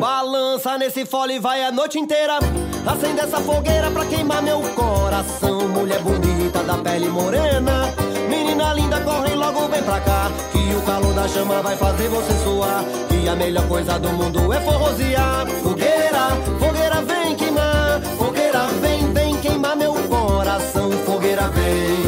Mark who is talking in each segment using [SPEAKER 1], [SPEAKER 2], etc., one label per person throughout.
[SPEAKER 1] Balança nesse fole vai a noite inteira. Acende essa fogueira pra queimar meu coração. Mulher bonita da pele morena. Menina linda, corre logo, vem pra cá. Que o calor da chama vai fazer você suar. E a melhor coisa do mundo é forrosear. Fogueira, fogueira vem queimar. Fogueira vem, vem queimar meu coração. Fogueira vem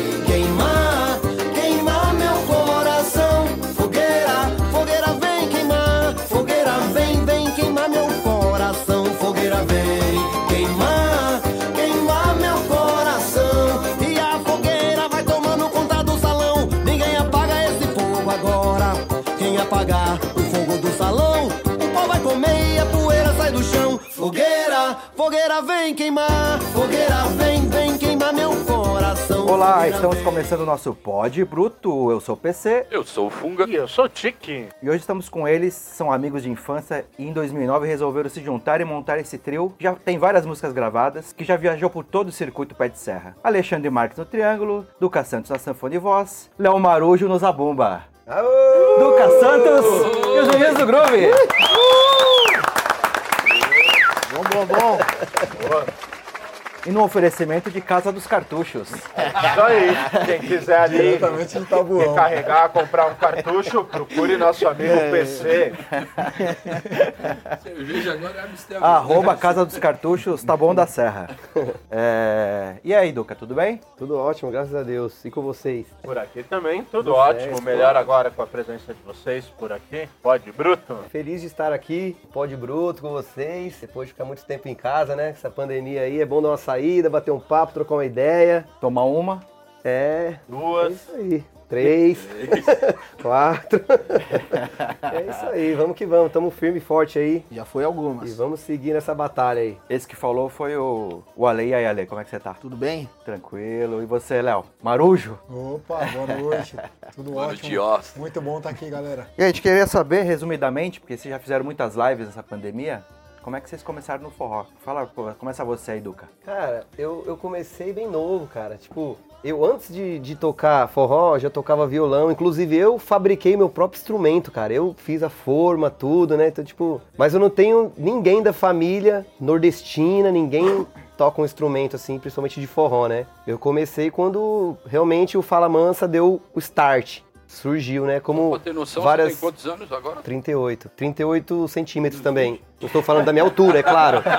[SPEAKER 1] fogueira vem queimar. Fogueira vem, vem queimar meu coração.
[SPEAKER 2] Olá, estamos
[SPEAKER 1] vem.
[SPEAKER 2] começando o nosso Pod Bruto. Eu sou o PC
[SPEAKER 3] Eu sou o Funga.
[SPEAKER 4] E eu sou o Tiki.
[SPEAKER 2] e hoje estamos com eles, são amigos de infância e em 2009 resolveram se juntar e montar esse trio. Já tem várias músicas gravadas, que já viajou por todo o circuito pé de serra. Alexandre Marques no Triângulo, Duca Santos na Sanfona e Voz, Léo Marujo no Zabumba. Duca Santos e os meninos do Groove.
[SPEAKER 4] Bom, bom, bom.
[SPEAKER 2] E no oferecimento de Casa dos Cartuchos.
[SPEAKER 4] Isso aí. Quem quiser ali recarregar, comprar um cartucho, procure nosso amigo PC.
[SPEAKER 3] Cerveja agora é.
[SPEAKER 2] Arroba Casa dos Cartuchos, tá bom da Serra. É, E aí, Duca, tudo bem?
[SPEAKER 5] Tudo ótimo, graças a Deus. E com vocês?
[SPEAKER 4] Por aqui também, tudo ótimo. Melhor agora com a presença de vocês por aqui. Pode, Bruto?
[SPEAKER 5] Feliz de estar aqui, pode bruto com vocês. Depois de ficar muito tempo em casa, né? Essa pandemia aí, é bom dar uma saída, bater um papo, trocar uma ideia.
[SPEAKER 2] Tomar uma.
[SPEAKER 5] É, é
[SPEAKER 4] Duas.
[SPEAKER 5] isso aí. Três, quatro. é isso aí, vamos que vamos. Tamo firme e forte aí.
[SPEAKER 6] Já foi
[SPEAKER 5] E
[SPEAKER 6] algumas.
[SPEAKER 5] vamos seguir nessa batalha aí.
[SPEAKER 2] Esse que falou foi o, o Ale. E aí, Ale, como é que você tá?
[SPEAKER 6] Tudo bem?
[SPEAKER 2] Tranquilo. E você, Léo? Marujo?
[SPEAKER 7] Opa, boa noite. Tudo
[SPEAKER 3] Boa
[SPEAKER 7] ótimo.
[SPEAKER 3] noite.
[SPEAKER 7] Muito bom estar aqui, galera.
[SPEAKER 2] E a gente queria saber, resumidamente, porque vocês já fizeram muitas lives nessa pandemia, como é que vocês começaram no forró? Fala, começa você aí, Duca.
[SPEAKER 5] Cara, eu, eu comecei bem novo, cara. Tipo, eu antes de, de tocar forró, já tocava violão. Inclusive, eu fabriquei meu próprio instrumento, cara. Eu fiz a forma, tudo, né? Então, tipo, mas eu não tenho ninguém da família nordestina, ninguém toca um instrumento assim, principalmente de forró, né? Eu comecei quando realmente o Fala Mansa deu o start. Surgiu, né? Como
[SPEAKER 3] Pra ter noção,
[SPEAKER 5] várias...
[SPEAKER 3] você tem quantos anos agora?
[SPEAKER 5] 38. 38 centímetros também. Não estou falando da minha altura, é claro.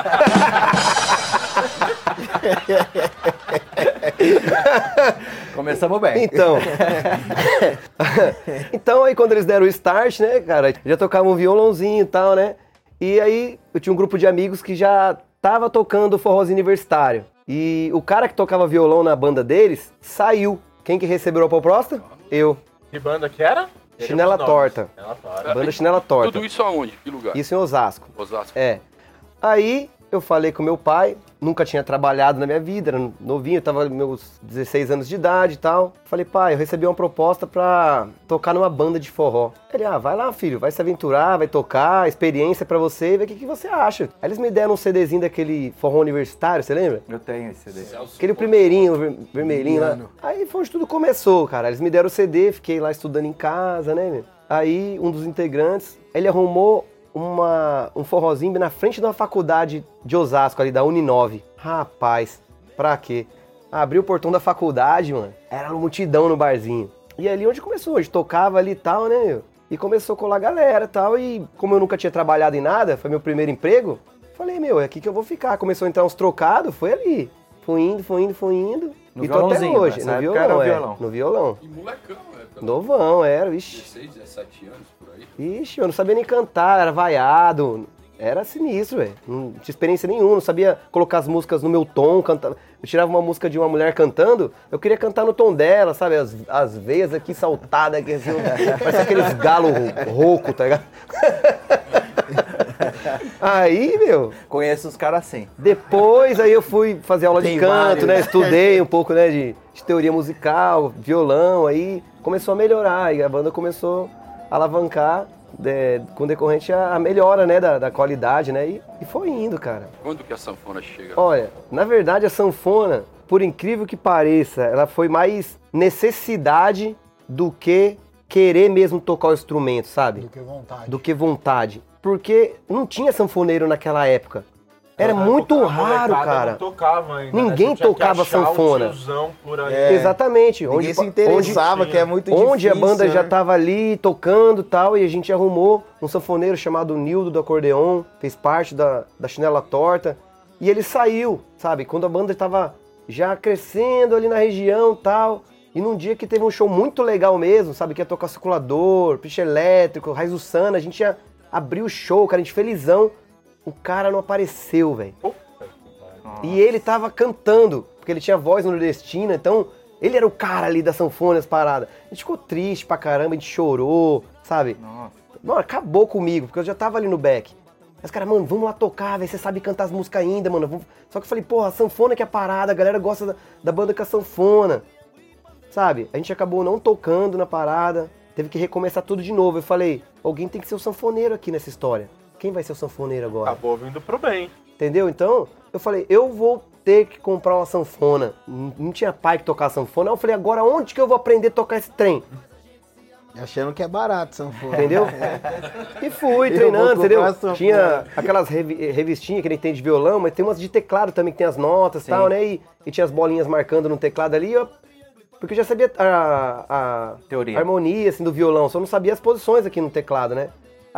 [SPEAKER 2] Começamos bem.
[SPEAKER 5] Então. então aí quando eles deram o start, né, cara, já tocavam um violãozinho e tal, né? E aí eu tinha um grupo de amigos que já tava tocando forrozinho universitário. E o cara que tocava violão na banda deles saiu. Quem que recebeu a proposta? Eu.
[SPEAKER 4] Que banda que era?
[SPEAKER 5] Chinela. Torta.
[SPEAKER 4] Chinela Torta.
[SPEAKER 5] Banda Chinela Torta.
[SPEAKER 3] Tudo isso aonde? Que lugar?
[SPEAKER 5] Isso em Osasco.
[SPEAKER 3] Osasco.
[SPEAKER 5] É. Aí eu falei com meu pai, nunca tinha trabalhado na minha vida, era novinho, eu tava meus 16 anos de idade e tal. Falei, pai, eu recebi uma proposta pra tocar numa banda de forró. Ele, ah, vai lá, filho, vai se aventurar, vai tocar, experiência pra você e ver o que, que você acha. Aí eles me deram um CDzinho daquele forró universitário, você lembra?
[SPEAKER 2] Eu tenho esse CD.
[SPEAKER 5] Aquele primeirinho, ver- vermelhinho lá. Aí foi onde tudo começou, cara. Eles me deram o CD, fiquei lá estudando em casa, né? meu? Aí um dos integrantes, ele arrumou uma, um forrozinho na frente de uma faculdade de Osasco, ali da Uninove. Rapaz, pra quê? Abriu o portão da faculdade, mano. Era uma multidão no barzinho. E ali onde começou, a gente tocava ali e tal, né, meu? E começou a colar a galera e tal. E como eu nunca tinha trabalhado em nada, foi meu primeiro emprego, falei, meu, é aqui que eu vou ficar. Começou a entrar uns trocados, foi ali. Fui indo, fui indo, fui indo.
[SPEAKER 2] No
[SPEAKER 5] e tô até hoje, no violão,
[SPEAKER 2] era o
[SPEAKER 5] é.
[SPEAKER 2] violão.
[SPEAKER 5] No violão.
[SPEAKER 3] E molecão, é.
[SPEAKER 5] Novão, era, ixi.
[SPEAKER 3] 16, 17 anos.
[SPEAKER 5] Ixi, eu não sabia nem cantar, era vaiado. Era sinistro, velho. Não tinha experiência nenhuma, não sabia colocar as músicas no meu tom, cantar. Eu tirava uma música de uma mulher cantando, eu queria cantar no tom dela, sabe? As, as veias aqui saltadas, aqui, assim, parece aqueles galos rouco, tá ligado? Aí, meu,
[SPEAKER 2] Conheço os caras assim.
[SPEAKER 5] depois aí eu fui fazer aula de
[SPEAKER 6] Tem
[SPEAKER 5] canto,
[SPEAKER 6] vários.
[SPEAKER 5] né? Estudei um pouco, né, de, de teoria musical, violão, aí começou a melhorar, e a banda começou alavancar é, com decorrente a, a melhora, né, da, da qualidade, né? E, e foi indo, cara.
[SPEAKER 3] Quando que a sanfona chega?
[SPEAKER 5] Olha, na verdade a sanfona, por incrível que pareça, ela foi mais necessidade do que querer mesmo tocar o instrumento, sabe?
[SPEAKER 7] Do que vontade.
[SPEAKER 5] Do que vontade. Porque não tinha sanfoneiro naquela época. Era muito
[SPEAKER 4] A
[SPEAKER 5] raro, cara.
[SPEAKER 4] Não tocava ainda, né?
[SPEAKER 5] Ninguém
[SPEAKER 4] que
[SPEAKER 5] tocava sanfona.
[SPEAKER 4] tiozão por aí.
[SPEAKER 6] É.
[SPEAKER 5] Exatamente.
[SPEAKER 6] Ninguém
[SPEAKER 5] onde,
[SPEAKER 6] se interessava,
[SPEAKER 4] onde-
[SPEAKER 6] que é muito
[SPEAKER 5] onde a
[SPEAKER 6] difícil,
[SPEAKER 5] banda já
[SPEAKER 6] né?
[SPEAKER 5] tava ali tocando e tal, e a gente arrumou um sanfoneiro chamado Nildo do acordeon, fez parte da, da chinela torta, e ele saiu, sabe? Quando a banda tava já crescendo ali na região e tal, e num dia que teve um show muito legal mesmo, sabe? Que ia tocar circulador, piche elétrico, raiz do Sana, a gente ia abrir o show, cara, a gente felizão, o cara não apareceu, velho. E ele tava cantando, porque ele tinha voz nordestina, então ele era o cara ali da sanfona, as paradas. A gente ficou triste pra caramba, a gente chorou, sabe?
[SPEAKER 2] Nossa.
[SPEAKER 5] Mano, acabou comigo, porque eu já tava ali no back. Mas, cara, mano, vamos lá tocar, velho. Você sabe cantar as músicas ainda, mano. Só que eu falei, porra, a sanfona que é a parada, a galera gosta da, da banda com a sanfona. Sabe? A gente acabou não tocando na parada, teve que recomeçar tudo de novo. Eu falei, alguém tem que ser o sanfoneiro aqui nessa história. Quem vai ser o sanfoneiro agora?
[SPEAKER 4] Acabou vindo pro bem.
[SPEAKER 5] Entendeu? Então, eu falei, eu vou ter que comprar uma sanfona. Não tinha pai que tocar sanfona. Eu falei, agora onde que eu vou aprender a tocar esse trem?
[SPEAKER 6] Achando que é barato, sanfona.
[SPEAKER 5] Entendeu? E fui
[SPEAKER 6] Eu
[SPEAKER 5] treinando, entendeu? Tinha aquelas revi- revistinhas que ele tem de violão, mas tem umas de teclado também, que tem as notas e
[SPEAKER 2] Sim.
[SPEAKER 5] tal, né? E, e tinha as bolinhas marcando no teclado ali, ó. Porque eu já sabia a, a
[SPEAKER 2] Teoria.
[SPEAKER 5] harmonia assim, do violão, só não sabia as posições aqui no teclado, né?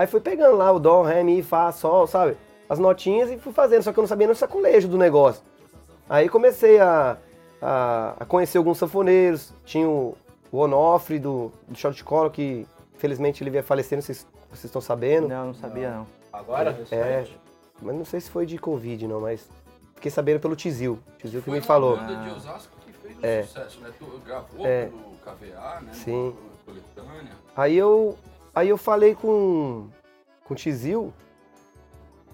[SPEAKER 5] Aí fui pegando lá o dó, ré, mi, fá, sol, sabe? As notinhas e fui fazendo, só que eu não sabia nem o sacolejo do negócio. Aí comecei a, a, a conhecer alguns sanfoneiros, tinha o, o Onofre do, do Shot de Colo, que felizmente ele veio falecer, não sei se vocês estão sabendo.
[SPEAKER 2] Não, não sabia não.
[SPEAKER 4] Agora?
[SPEAKER 5] É, mas não sei se foi de Covid, não, mas fiquei sabendo pelo Tizil. Tizil que
[SPEAKER 3] Foi
[SPEAKER 5] me
[SPEAKER 3] uma
[SPEAKER 5] falou.
[SPEAKER 3] banda de Osasco que fez um
[SPEAKER 5] É.
[SPEAKER 3] sucesso, né? Tu gravou
[SPEAKER 5] É.
[SPEAKER 3] pelo KVA, né?
[SPEAKER 5] Sim. Aí eu, aí eu falei com, com o Tizil,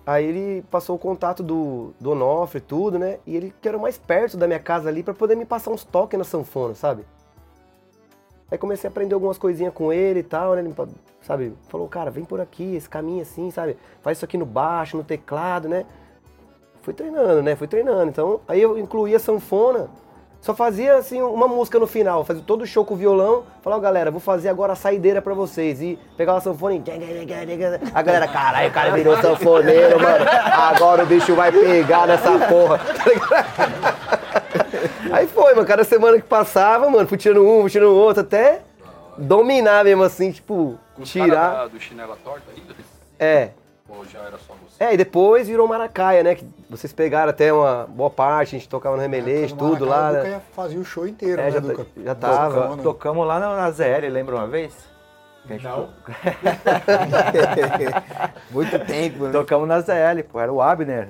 [SPEAKER 5] aí ele passou o contato do, do Onofre e tudo, né? E ele que era mais perto da minha casa ali pra poder me passar uns toques na sanfona, sabe? Aí comecei a aprender algumas coisinhas com ele e tal, né? Ele, sabe? Falou, cara, vem por aqui, esse caminho assim, sabe? Faz isso aqui no baixo, no teclado, né? Fui treinando, né? Fui treinando. Então, aí eu incluía sanfona. Só fazia, assim, uma música no final. Fazia todo o show com o violão. Falava, galera, vou fazer agora a saideira pra vocês. E pegava a sanfona e... A galera, caralho, o cara virou sanfoneiro, mano. Agora o bicho vai pegar nessa porra. Tá? Aí foi, mano. Cada semana que passava, mano, fui tirando um, fui tirando outro, até dominar mesmo, assim, tipo,
[SPEAKER 3] Com
[SPEAKER 5] tirar.
[SPEAKER 3] caras da- do chinela torta ainda?
[SPEAKER 5] É.
[SPEAKER 3] Ou já era só?
[SPEAKER 5] É, e depois virou Maracaia, né? Que vocês pegaram até uma boa parte, a gente tocava no Remelês,
[SPEAKER 7] No
[SPEAKER 5] tudo lá,
[SPEAKER 7] O Duca
[SPEAKER 5] né?
[SPEAKER 7] ia fazer o show inteiro,
[SPEAKER 5] É,
[SPEAKER 7] né,
[SPEAKER 5] já,
[SPEAKER 7] Duca?
[SPEAKER 5] já tava.
[SPEAKER 7] Tocando.
[SPEAKER 2] Tocamos lá na, ZL, lembra uma vez?
[SPEAKER 4] Não.
[SPEAKER 6] Muito tempo, né?
[SPEAKER 2] Tocamos na ZL, pô. Era o Abner,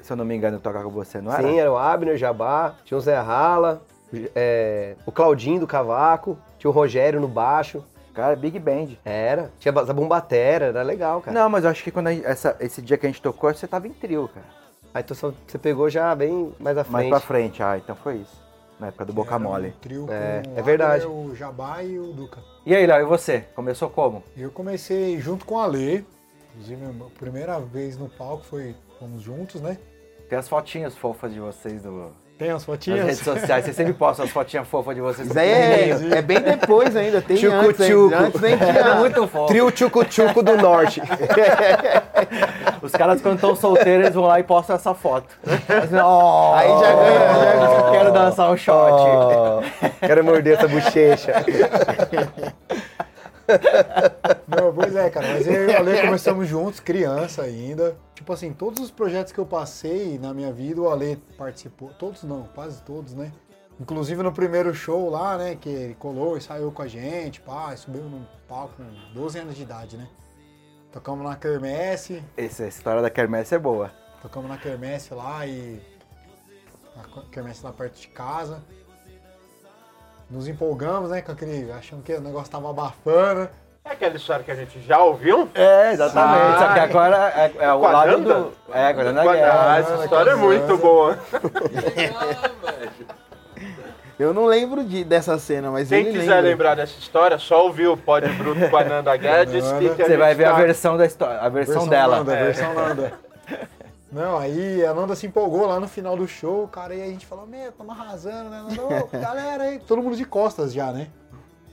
[SPEAKER 2] se eu não me engano, tocar com você, não era?
[SPEAKER 5] Sim, era o Abner, Jabá, tinha o Zé Rala, é, o Claudinho do Cavaco, tinha o Rogério no baixo.
[SPEAKER 2] Cara, Big Band.
[SPEAKER 5] Era, tinha a bombatera, era legal, cara.
[SPEAKER 2] Não, mas eu acho que quando a gente- essa, esse dia que a gente tocou, você tava em trio, cara.
[SPEAKER 5] Aí tu só- você pegou já bem mais à
[SPEAKER 2] Mais
[SPEAKER 5] frente.
[SPEAKER 2] pra frente, ah, então foi isso. Na época do Boca
[SPEAKER 7] Era
[SPEAKER 2] Mole.
[SPEAKER 7] Um trio
[SPEAKER 5] É,
[SPEAKER 7] com
[SPEAKER 5] é
[SPEAKER 7] o
[SPEAKER 5] verdade.
[SPEAKER 7] O Jabá e o Duca.
[SPEAKER 2] E aí, Léo, e você? Começou como?
[SPEAKER 7] Eu comecei junto com a Lê. Inclusive, a primeira vez no palco foi fomos juntos, né?
[SPEAKER 2] Tem as fotinhas fofas de vocês no,
[SPEAKER 7] Tem as
[SPEAKER 2] nas
[SPEAKER 7] fotinhas?
[SPEAKER 2] redes sociais. Vocês sempre postam as fotinhas fofas de vocês.
[SPEAKER 6] Isso aí é, é bem depois ainda, tem
[SPEAKER 5] Tchucu,
[SPEAKER 6] antes,
[SPEAKER 5] tchucu.
[SPEAKER 6] antes nem
[SPEAKER 2] É
[SPEAKER 6] tinha.
[SPEAKER 2] muito fofo.
[SPEAKER 5] Trio Tchucu-Tchucu do Norte.
[SPEAKER 2] Os caras, quando estão solteiros, eles vão lá e postam essa foto. Assim, "Oh,
[SPEAKER 6] Aí já ganha, já-
[SPEAKER 2] Quero dançar um shot.
[SPEAKER 5] Ó, quero morder essa bochecha.
[SPEAKER 7] Não, pois é, cara. Mas eu e a Ale começamos juntos, criança ainda. Tipo assim, todos os projetos que eu passei na minha vida, o Ale participou. Todos não, quase todos, né? Inclusive no primeiro show lá, né? Que ele colou e saiu com a gente, pá, subiu no palco com 12 anos de idade, né? Tocamos na Kermesse,
[SPEAKER 2] Essa história da Kermesse é boa.
[SPEAKER 7] tocamos na Kermesse lá e. Na Kermesse lá perto de casa. Nos empolgamos, né? Com aquele. achando que o negócio tava abafando.
[SPEAKER 4] É aquela história que a gente já ouviu?
[SPEAKER 2] É, exatamente.
[SPEAKER 4] Ah,
[SPEAKER 2] Só que agora é, é o
[SPEAKER 4] a
[SPEAKER 2] lado do. É, agora na
[SPEAKER 4] Ah,
[SPEAKER 2] guerra.
[SPEAKER 4] essa história é muito boa.
[SPEAKER 6] Eu não lembro de, dessa cena, mas
[SPEAKER 4] Quem
[SPEAKER 6] ele
[SPEAKER 4] quiser
[SPEAKER 6] lembra.
[SPEAKER 4] lembrar dessa história, só ouvir o Pod Bruto com a Nanda Guedes. que, que
[SPEAKER 2] Você vai ver a
[SPEAKER 4] tá-
[SPEAKER 2] versão da história, a versão, dela.
[SPEAKER 7] Nanda,
[SPEAKER 2] É.
[SPEAKER 7] versão Nanda. Não, aí a Nanda se empolgou lá no final do show, cara, e a gente falou, meu, tamo arrasando, né? Nanda, Ô, galera aí, todo mundo de costas já, né?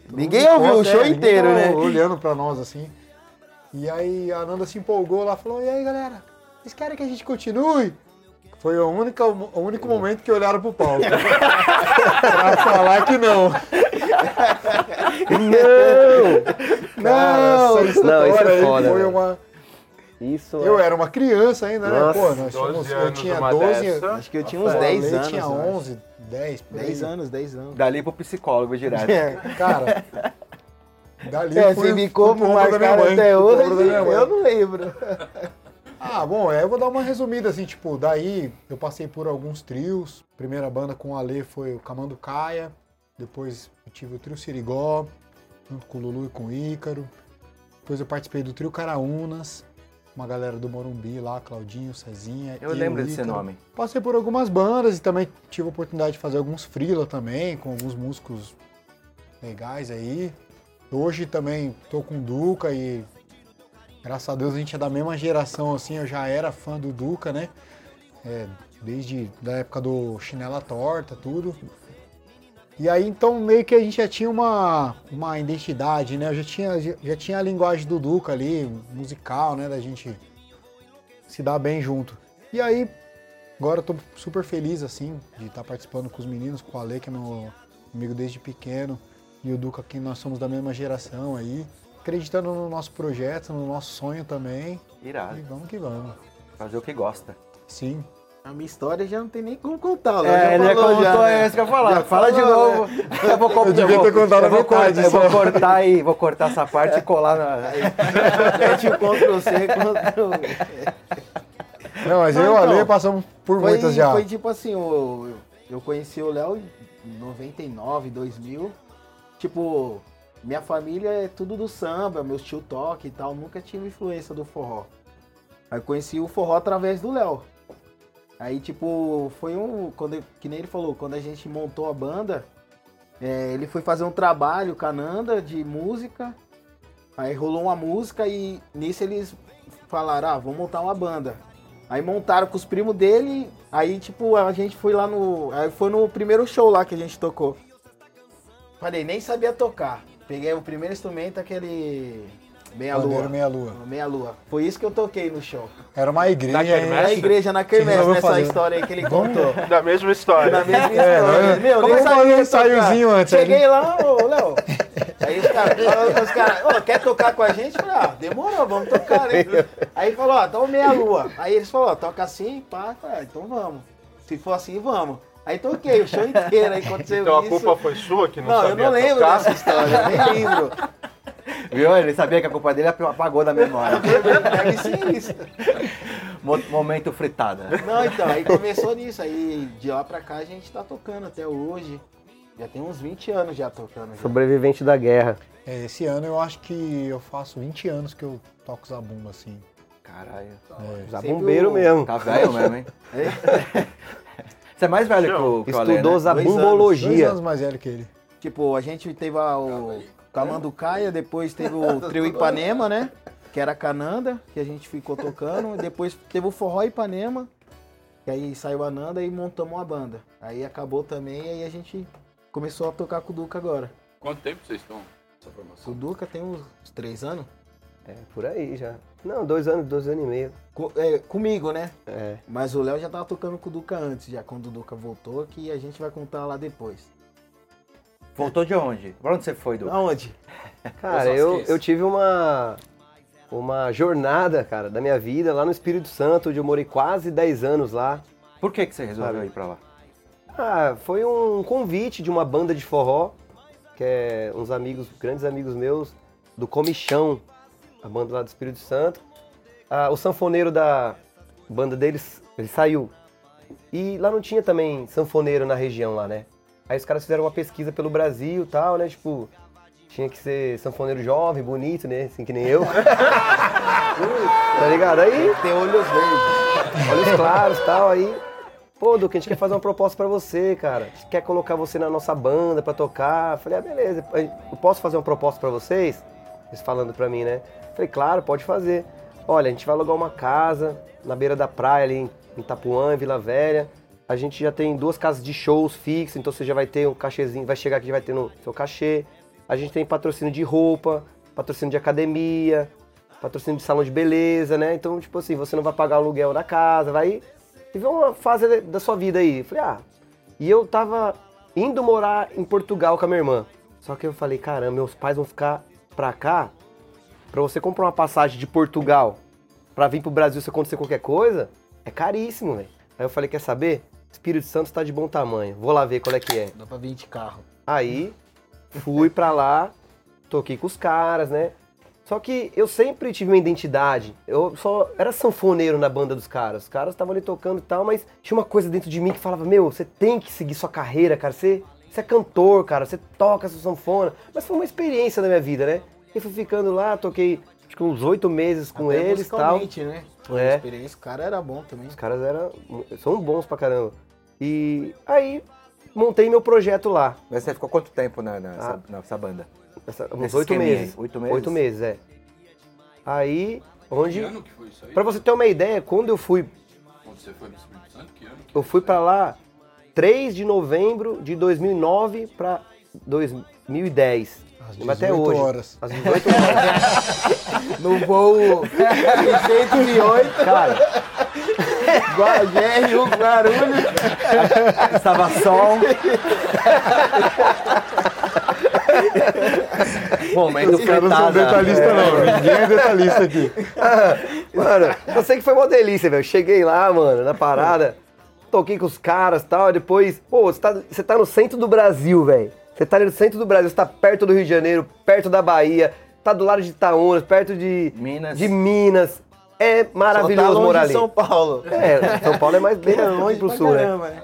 [SPEAKER 7] Todo
[SPEAKER 6] Ninguém ouviu o show
[SPEAKER 7] é,
[SPEAKER 6] inteiro, né?
[SPEAKER 7] Olhando pra nós assim. E aí a Nanda se empolgou lá, falou, e aí galera, vocês querem que a gente continue? Foi o único, o único momento que olharam pro palco. pra falar que não.
[SPEAKER 5] Não!
[SPEAKER 7] História
[SPEAKER 5] Não, isso é foda,
[SPEAKER 7] foi
[SPEAKER 5] velho.
[SPEAKER 7] uma...
[SPEAKER 5] Isso
[SPEAKER 7] Eu
[SPEAKER 5] é.
[SPEAKER 7] era uma criança ainda, né?
[SPEAKER 5] Nossa,
[SPEAKER 7] Pô, nós
[SPEAKER 4] 12
[SPEAKER 7] tínhamos, eu tinha
[SPEAKER 4] uma
[SPEAKER 7] 12,
[SPEAKER 4] dessa.
[SPEAKER 6] Acho que eu tinha uns
[SPEAKER 7] o
[SPEAKER 6] 10
[SPEAKER 7] Ale
[SPEAKER 6] anos.
[SPEAKER 7] tinha
[SPEAKER 6] eu acho.
[SPEAKER 7] 11, 10, por aí.
[SPEAKER 6] 10 anos, 10 anos.
[SPEAKER 2] Dali pro psicólogo direto.
[SPEAKER 6] É.
[SPEAKER 7] Cara, dali
[SPEAKER 6] É,
[SPEAKER 7] foi,
[SPEAKER 6] você ficou
[SPEAKER 7] pro
[SPEAKER 6] marcado até hoje, eu não lembro.
[SPEAKER 7] Ah, bom, é, eu vou dar uma resumida assim, tipo, daí eu passei por alguns trios. Primeira banda com o Ale foi o Camando Caia, depois eu tive o trio Sirigó, junto com o Lulu e com o Ícaro. Depois eu participei do trio Caraunas, uma galera do Morumbi lá, Claudinho, Cezinha.
[SPEAKER 2] Eu
[SPEAKER 7] e
[SPEAKER 2] lembro desse nome.
[SPEAKER 7] Passei por algumas bandas e também tive a oportunidade de fazer alguns freela também, com alguns músicos legais aí. Hoje também tô com o Duca e graças a Deus a gente é da mesma geração assim, eu já era fã do Duca, né? É, desde da época do Chinela Torta, tudo. E aí então meio que a gente já tinha uma, uma identidade, né? Eu já tinha, já, tinha a linguagem do Duca ali, musical, né? Da gente se dar bem junto. E aí, agora eu tô super feliz, assim, de estar participando com os meninos, com o Ale, que é meu amigo desde pequeno, e o Duca, que nós somos da mesma geração aí, acreditando no nosso projeto, no nosso sonho também.
[SPEAKER 2] Irado.
[SPEAKER 7] E vamos que vamos.
[SPEAKER 2] Fazer o que gosta.
[SPEAKER 7] Sim.
[SPEAKER 6] A minha história já não tem nem como contar.
[SPEAKER 2] É, ele já
[SPEAKER 6] falou
[SPEAKER 2] contou
[SPEAKER 6] né?
[SPEAKER 2] essa que eu ia falar.
[SPEAKER 6] Já
[SPEAKER 2] Fala de
[SPEAKER 6] falou,
[SPEAKER 2] novo. Eu vou co-
[SPEAKER 7] Eu devia ter contado
[SPEAKER 2] eu vou
[SPEAKER 7] metade
[SPEAKER 2] Eu vou cortar aí, vou cortar essa parte e colar na.
[SPEAKER 6] Mete o Ctrl C, Ctrl
[SPEAKER 7] Não, mas
[SPEAKER 6] Não,
[SPEAKER 7] eu e o Ale
[SPEAKER 6] então,
[SPEAKER 7] passamos por
[SPEAKER 6] Foi,
[SPEAKER 7] muitas já.
[SPEAKER 6] foi tipo assim, o- eu conheci o Léo em 99, 2000. Tipo, minha família é tudo do samba, meus tio toque e tal, nunca tive influência do forró. Aí eu conheci o forró através do Léo. Aí, tipo, foi um. Quando, que nem ele falou, quando a gente montou a banda, é, ele foi fazer um trabalho com a Nanda de música. Aí rolou uma música e nisso eles falaram, ah, vamos montar uma banda. Aí montaram com os primos dele, aí tipo, a gente foi lá no. Aí foi no primeiro show lá que a gente tocou. Falei, nem sabia tocar. Peguei o primeiro instrumento, aquele. Meia lua.
[SPEAKER 7] Meia Lua.
[SPEAKER 6] Meia lua. Foi isso que eu toquei no show.
[SPEAKER 7] Era uma igreja,
[SPEAKER 4] Na
[SPEAKER 7] hein?
[SPEAKER 4] quermesse?
[SPEAKER 6] Na igreja, na Kermesse, nessa
[SPEAKER 7] fazer?
[SPEAKER 6] história aí que ele contou.
[SPEAKER 4] Da mesma história.
[SPEAKER 6] Na mesma
[SPEAKER 7] É,
[SPEAKER 6] história.
[SPEAKER 7] né?
[SPEAKER 6] Meu,
[SPEAKER 7] Como
[SPEAKER 6] nem
[SPEAKER 7] é
[SPEAKER 6] sabia
[SPEAKER 7] um
[SPEAKER 6] tocar.
[SPEAKER 7] ensaiozinho antes,
[SPEAKER 6] Cheguei
[SPEAKER 7] aí?
[SPEAKER 6] lá, ô, Léo. Aí os caras, os caras, ô, quer tocar com a gente? Eu Falei, ah, demorou, vamos tocar, né? Aí falou, ó, toma meia lua. Aí eles falaram, ó, toca assim, pá, ah, então vamos. Se for assim, vamos. Aí toquei o show inteiro, aí aconteceu
[SPEAKER 4] Então a
[SPEAKER 6] isso.
[SPEAKER 4] culpa foi sua que não,
[SPEAKER 6] Não, eu
[SPEAKER 4] sabia
[SPEAKER 6] não lembro
[SPEAKER 4] tocar?
[SPEAKER 6] dessa história, nem lembro.
[SPEAKER 2] Viu? Ele sabia que a culpa dele apagou da memória.
[SPEAKER 6] Deve ser isso.
[SPEAKER 2] Mo- Momento fritada.
[SPEAKER 6] Não, então, aí começou nisso. Aí de lá pra cá a gente tá tocando até hoje. Já tem uns 20 anos já tocando. Já.
[SPEAKER 5] Sobrevivente da guerra.
[SPEAKER 7] É, esse ano eu acho que eu faço 20 anos que eu toco zabumba, assim.
[SPEAKER 2] Caralho.
[SPEAKER 5] Zabumbeiro
[SPEAKER 6] Sempre o-
[SPEAKER 5] mesmo.
[SPEAKER 2] Tá velho mesmo, hein? Você é mais velho que o, que o Ale,
[SPEAKER 5] Estudou
[SPEAKER 2] né?
[SPEAKER 7] Dois
[SPEAKER 5] zabumbologia.
[SPEAKER 7] anos mais velho que ele.
[SPEAKER 6] Tipo, a gente teve a, o Camanducaia, depois teve o Trio Ipanema, né? Que era a Cananda, que a gente ficou tocando. Depois teve o Forró Ipanema, que aí saiu a Nanda e montamos uma banda. Aí acabou também, e aí a gente começou a tocar com o Duca agora.
[SPEAKER 3] Quanto tempo vocês estão nessa
[SPEAKER 6] O
[SPEAKER 3] formação?
[SPEAKER 6] Duca tem uns três anos.
[SPEAKER 5] É, por aí já. Não, dois anos, dois anos e meio.
[SPEAKER 6] Co- é, comigo, né?
[SPEAKER 5] É.
[SPEAKER 6] Mas o Léo já tava tocando com o Duca antes, já quando o Duca voltou, que a gente vai contar lá depois.
[SPEAKER 2] Voltou de onde? Pra onde você foi, Du?
[SPEAKER 6] Aonde?
[SPEAKER 5] Cara,
[SPEAKER 3] Osasquense.
[SPEAKER 5] eu, eu tive uma, uma jornada, cara, da minha vida lá no Espírito Santo, onde eu morei quase 10 anos lá.
[SPEAKER 2] Por que, que você resolveu
[SPEAKER 5] Sabe?
[SPEAKER 2] ir pra lá?
[SPEAKER 5] Ah, foi um convite de uma banda de forró, que é uns amigos, grandes amigos meus, do Comichão, a banda lá do Espírito Santo. Ah, o sanfoneiro da banda deles, ele saiu. E lá não tinha também sanfoneiro na região lá, né? Aí os caras fizeram uma pesquisa pelo Brasil e tal, né? Tipo, tinha que ser sanfoneiro jovem, bonito, né? Assim que nem eu. tá ligado? Aí
[SPEAKER 6] Tem olhos verdes.
[SPEAKER 5] olhos claros e tal, aí Pô, Duque, a gente quer fazer uma proposta pra você, cara. A gente quer colocar você na nossa banda pra tocar. Falei, ah, beleza. Eu posso fazer uma proposta pra vocês? Eles falando pra mim, né? Falei, claro, pode fazer. Olha, a gente vai alugar uma casa na beira da praia ali em Itapuã, em Vila Velha. A gente já tem duas casas de shows fixas, então você já vai ter um cachezinho, vai chegar aqui vai ter no seu cachê. A gente tem patrocínio de roupa, patrocínio de academia, patrocínio de salão de beleza, né? Então, tipo assim, você não vai pagar o aluguel da casa, vai viver uma fase da sua vida aí. Falei, ah, e eu tava indo morar em Portugal com a minha irmã. Só que eu falei, caramba, meus pais vão ficar pra cá, pra você comprar uma passagem de Portugal pra vir pro Brasil se acontecer qualquer coisa, é caríssimo, velho. Aí eu falei, quer saber? Espírito Santo tá de bom tamanho. Vou lá ver qual é que é.
[SPEAKER 6] Dá pra vir de carro.
[SPEAKER 5] Aí fui pra lá, toquei com os caras, né? Só que eu sempre tive uma identidade. Eu só era sanfoneiro na banda dos caras. Os caras estavam ali tocando e tal, mas tinha uma coisa dentro de mim que falava: Meu, você tem que seguir sua carreira, cara. Você, você é cantor, cara. Você toca sua sanfona. Mas foi uma experiência na minha vida, né? E fui ficando lá, toquei acho que uns oito meses com
[SPEAKER 6] Até
[SPEAKER 5] eles e tal.
[SPEAKER 6] né?
[SPEAKER 5] É.
[SPEAKER 6] Experiência, o cara era bom também.
[SPEAKER 5] Os caras eram. são bons pra caramba. E aí montei meu projeto lá.
[SPEAKER 2] Mas você ficou quanto tempo na, nessa,
[SPEAKER 5] Ah.
[SPEAKER 2] nessa banda?
[SPEAKER 5] Essa- uns oito meses.
[SPEAKER 2] oito meses?
[SPEAKER 5] Oito meses, é. Aí,
[SPEAKER 3] Que
[SPEAKER 5] onde.
[SPEAKER 3] ano que foi isso aí?
[SPEAKER 5] Pra você ter uma ideia, quando eu fui,
[SPEAKER 3] Quando você foi no Espírito Santo, que ano? que
[SPEAKER 5] eu fui pra lá 3 de novembro de 2009 pra 2010.
[SPEAKER 7] Às
[SPEAKER 5] Lembro até
[SPEAKER 7] 18
[SPEAKER 5] hoje.
[SPEAKER 7] horas.
[SPEAKER 5] Às 18 horas.
[SPEAKER 6] No voo 108,
[SPEAKER 5] Cara,
[SPEAKER 6] GR1 Guarulhos.
[SPEAKER 2] Estava sol. Momento
[SPEAKER 7] Os caras não são detalhistas, não. Ninguém é detalhista aqui.
[SPEAKER 5] mano, eu sei que foi uma delícia, velho. Cheguei lá, mano, na parada, toquei com os caras e tal, depois, pô, você tá, você tá no centro do Brasil, velho. Você tá ali no centro do Brasil, você tá perto do Rio de Janeiro, perto da Bahia, tá do lado de Itaúna, perto de
[SPEAKER 2] Minas.
[SPEAKER 5] de Minas. É
[SPEAKER 6] Só tá
[SPEAKER 5] maravilhoso
[SPEAKER 6] longe
[SPEAKER 5] morar ali.
[SPEAKER 6] São Paulo.
[SPEAKER 5] É, São Paulo é mais bem
[SPEAKER 6] É longe
[SPEAKER 5] pro
[SPEAKER 6] pra
[SPEAKER 5] sul, né?
[SPEAKER 6] caramba, né?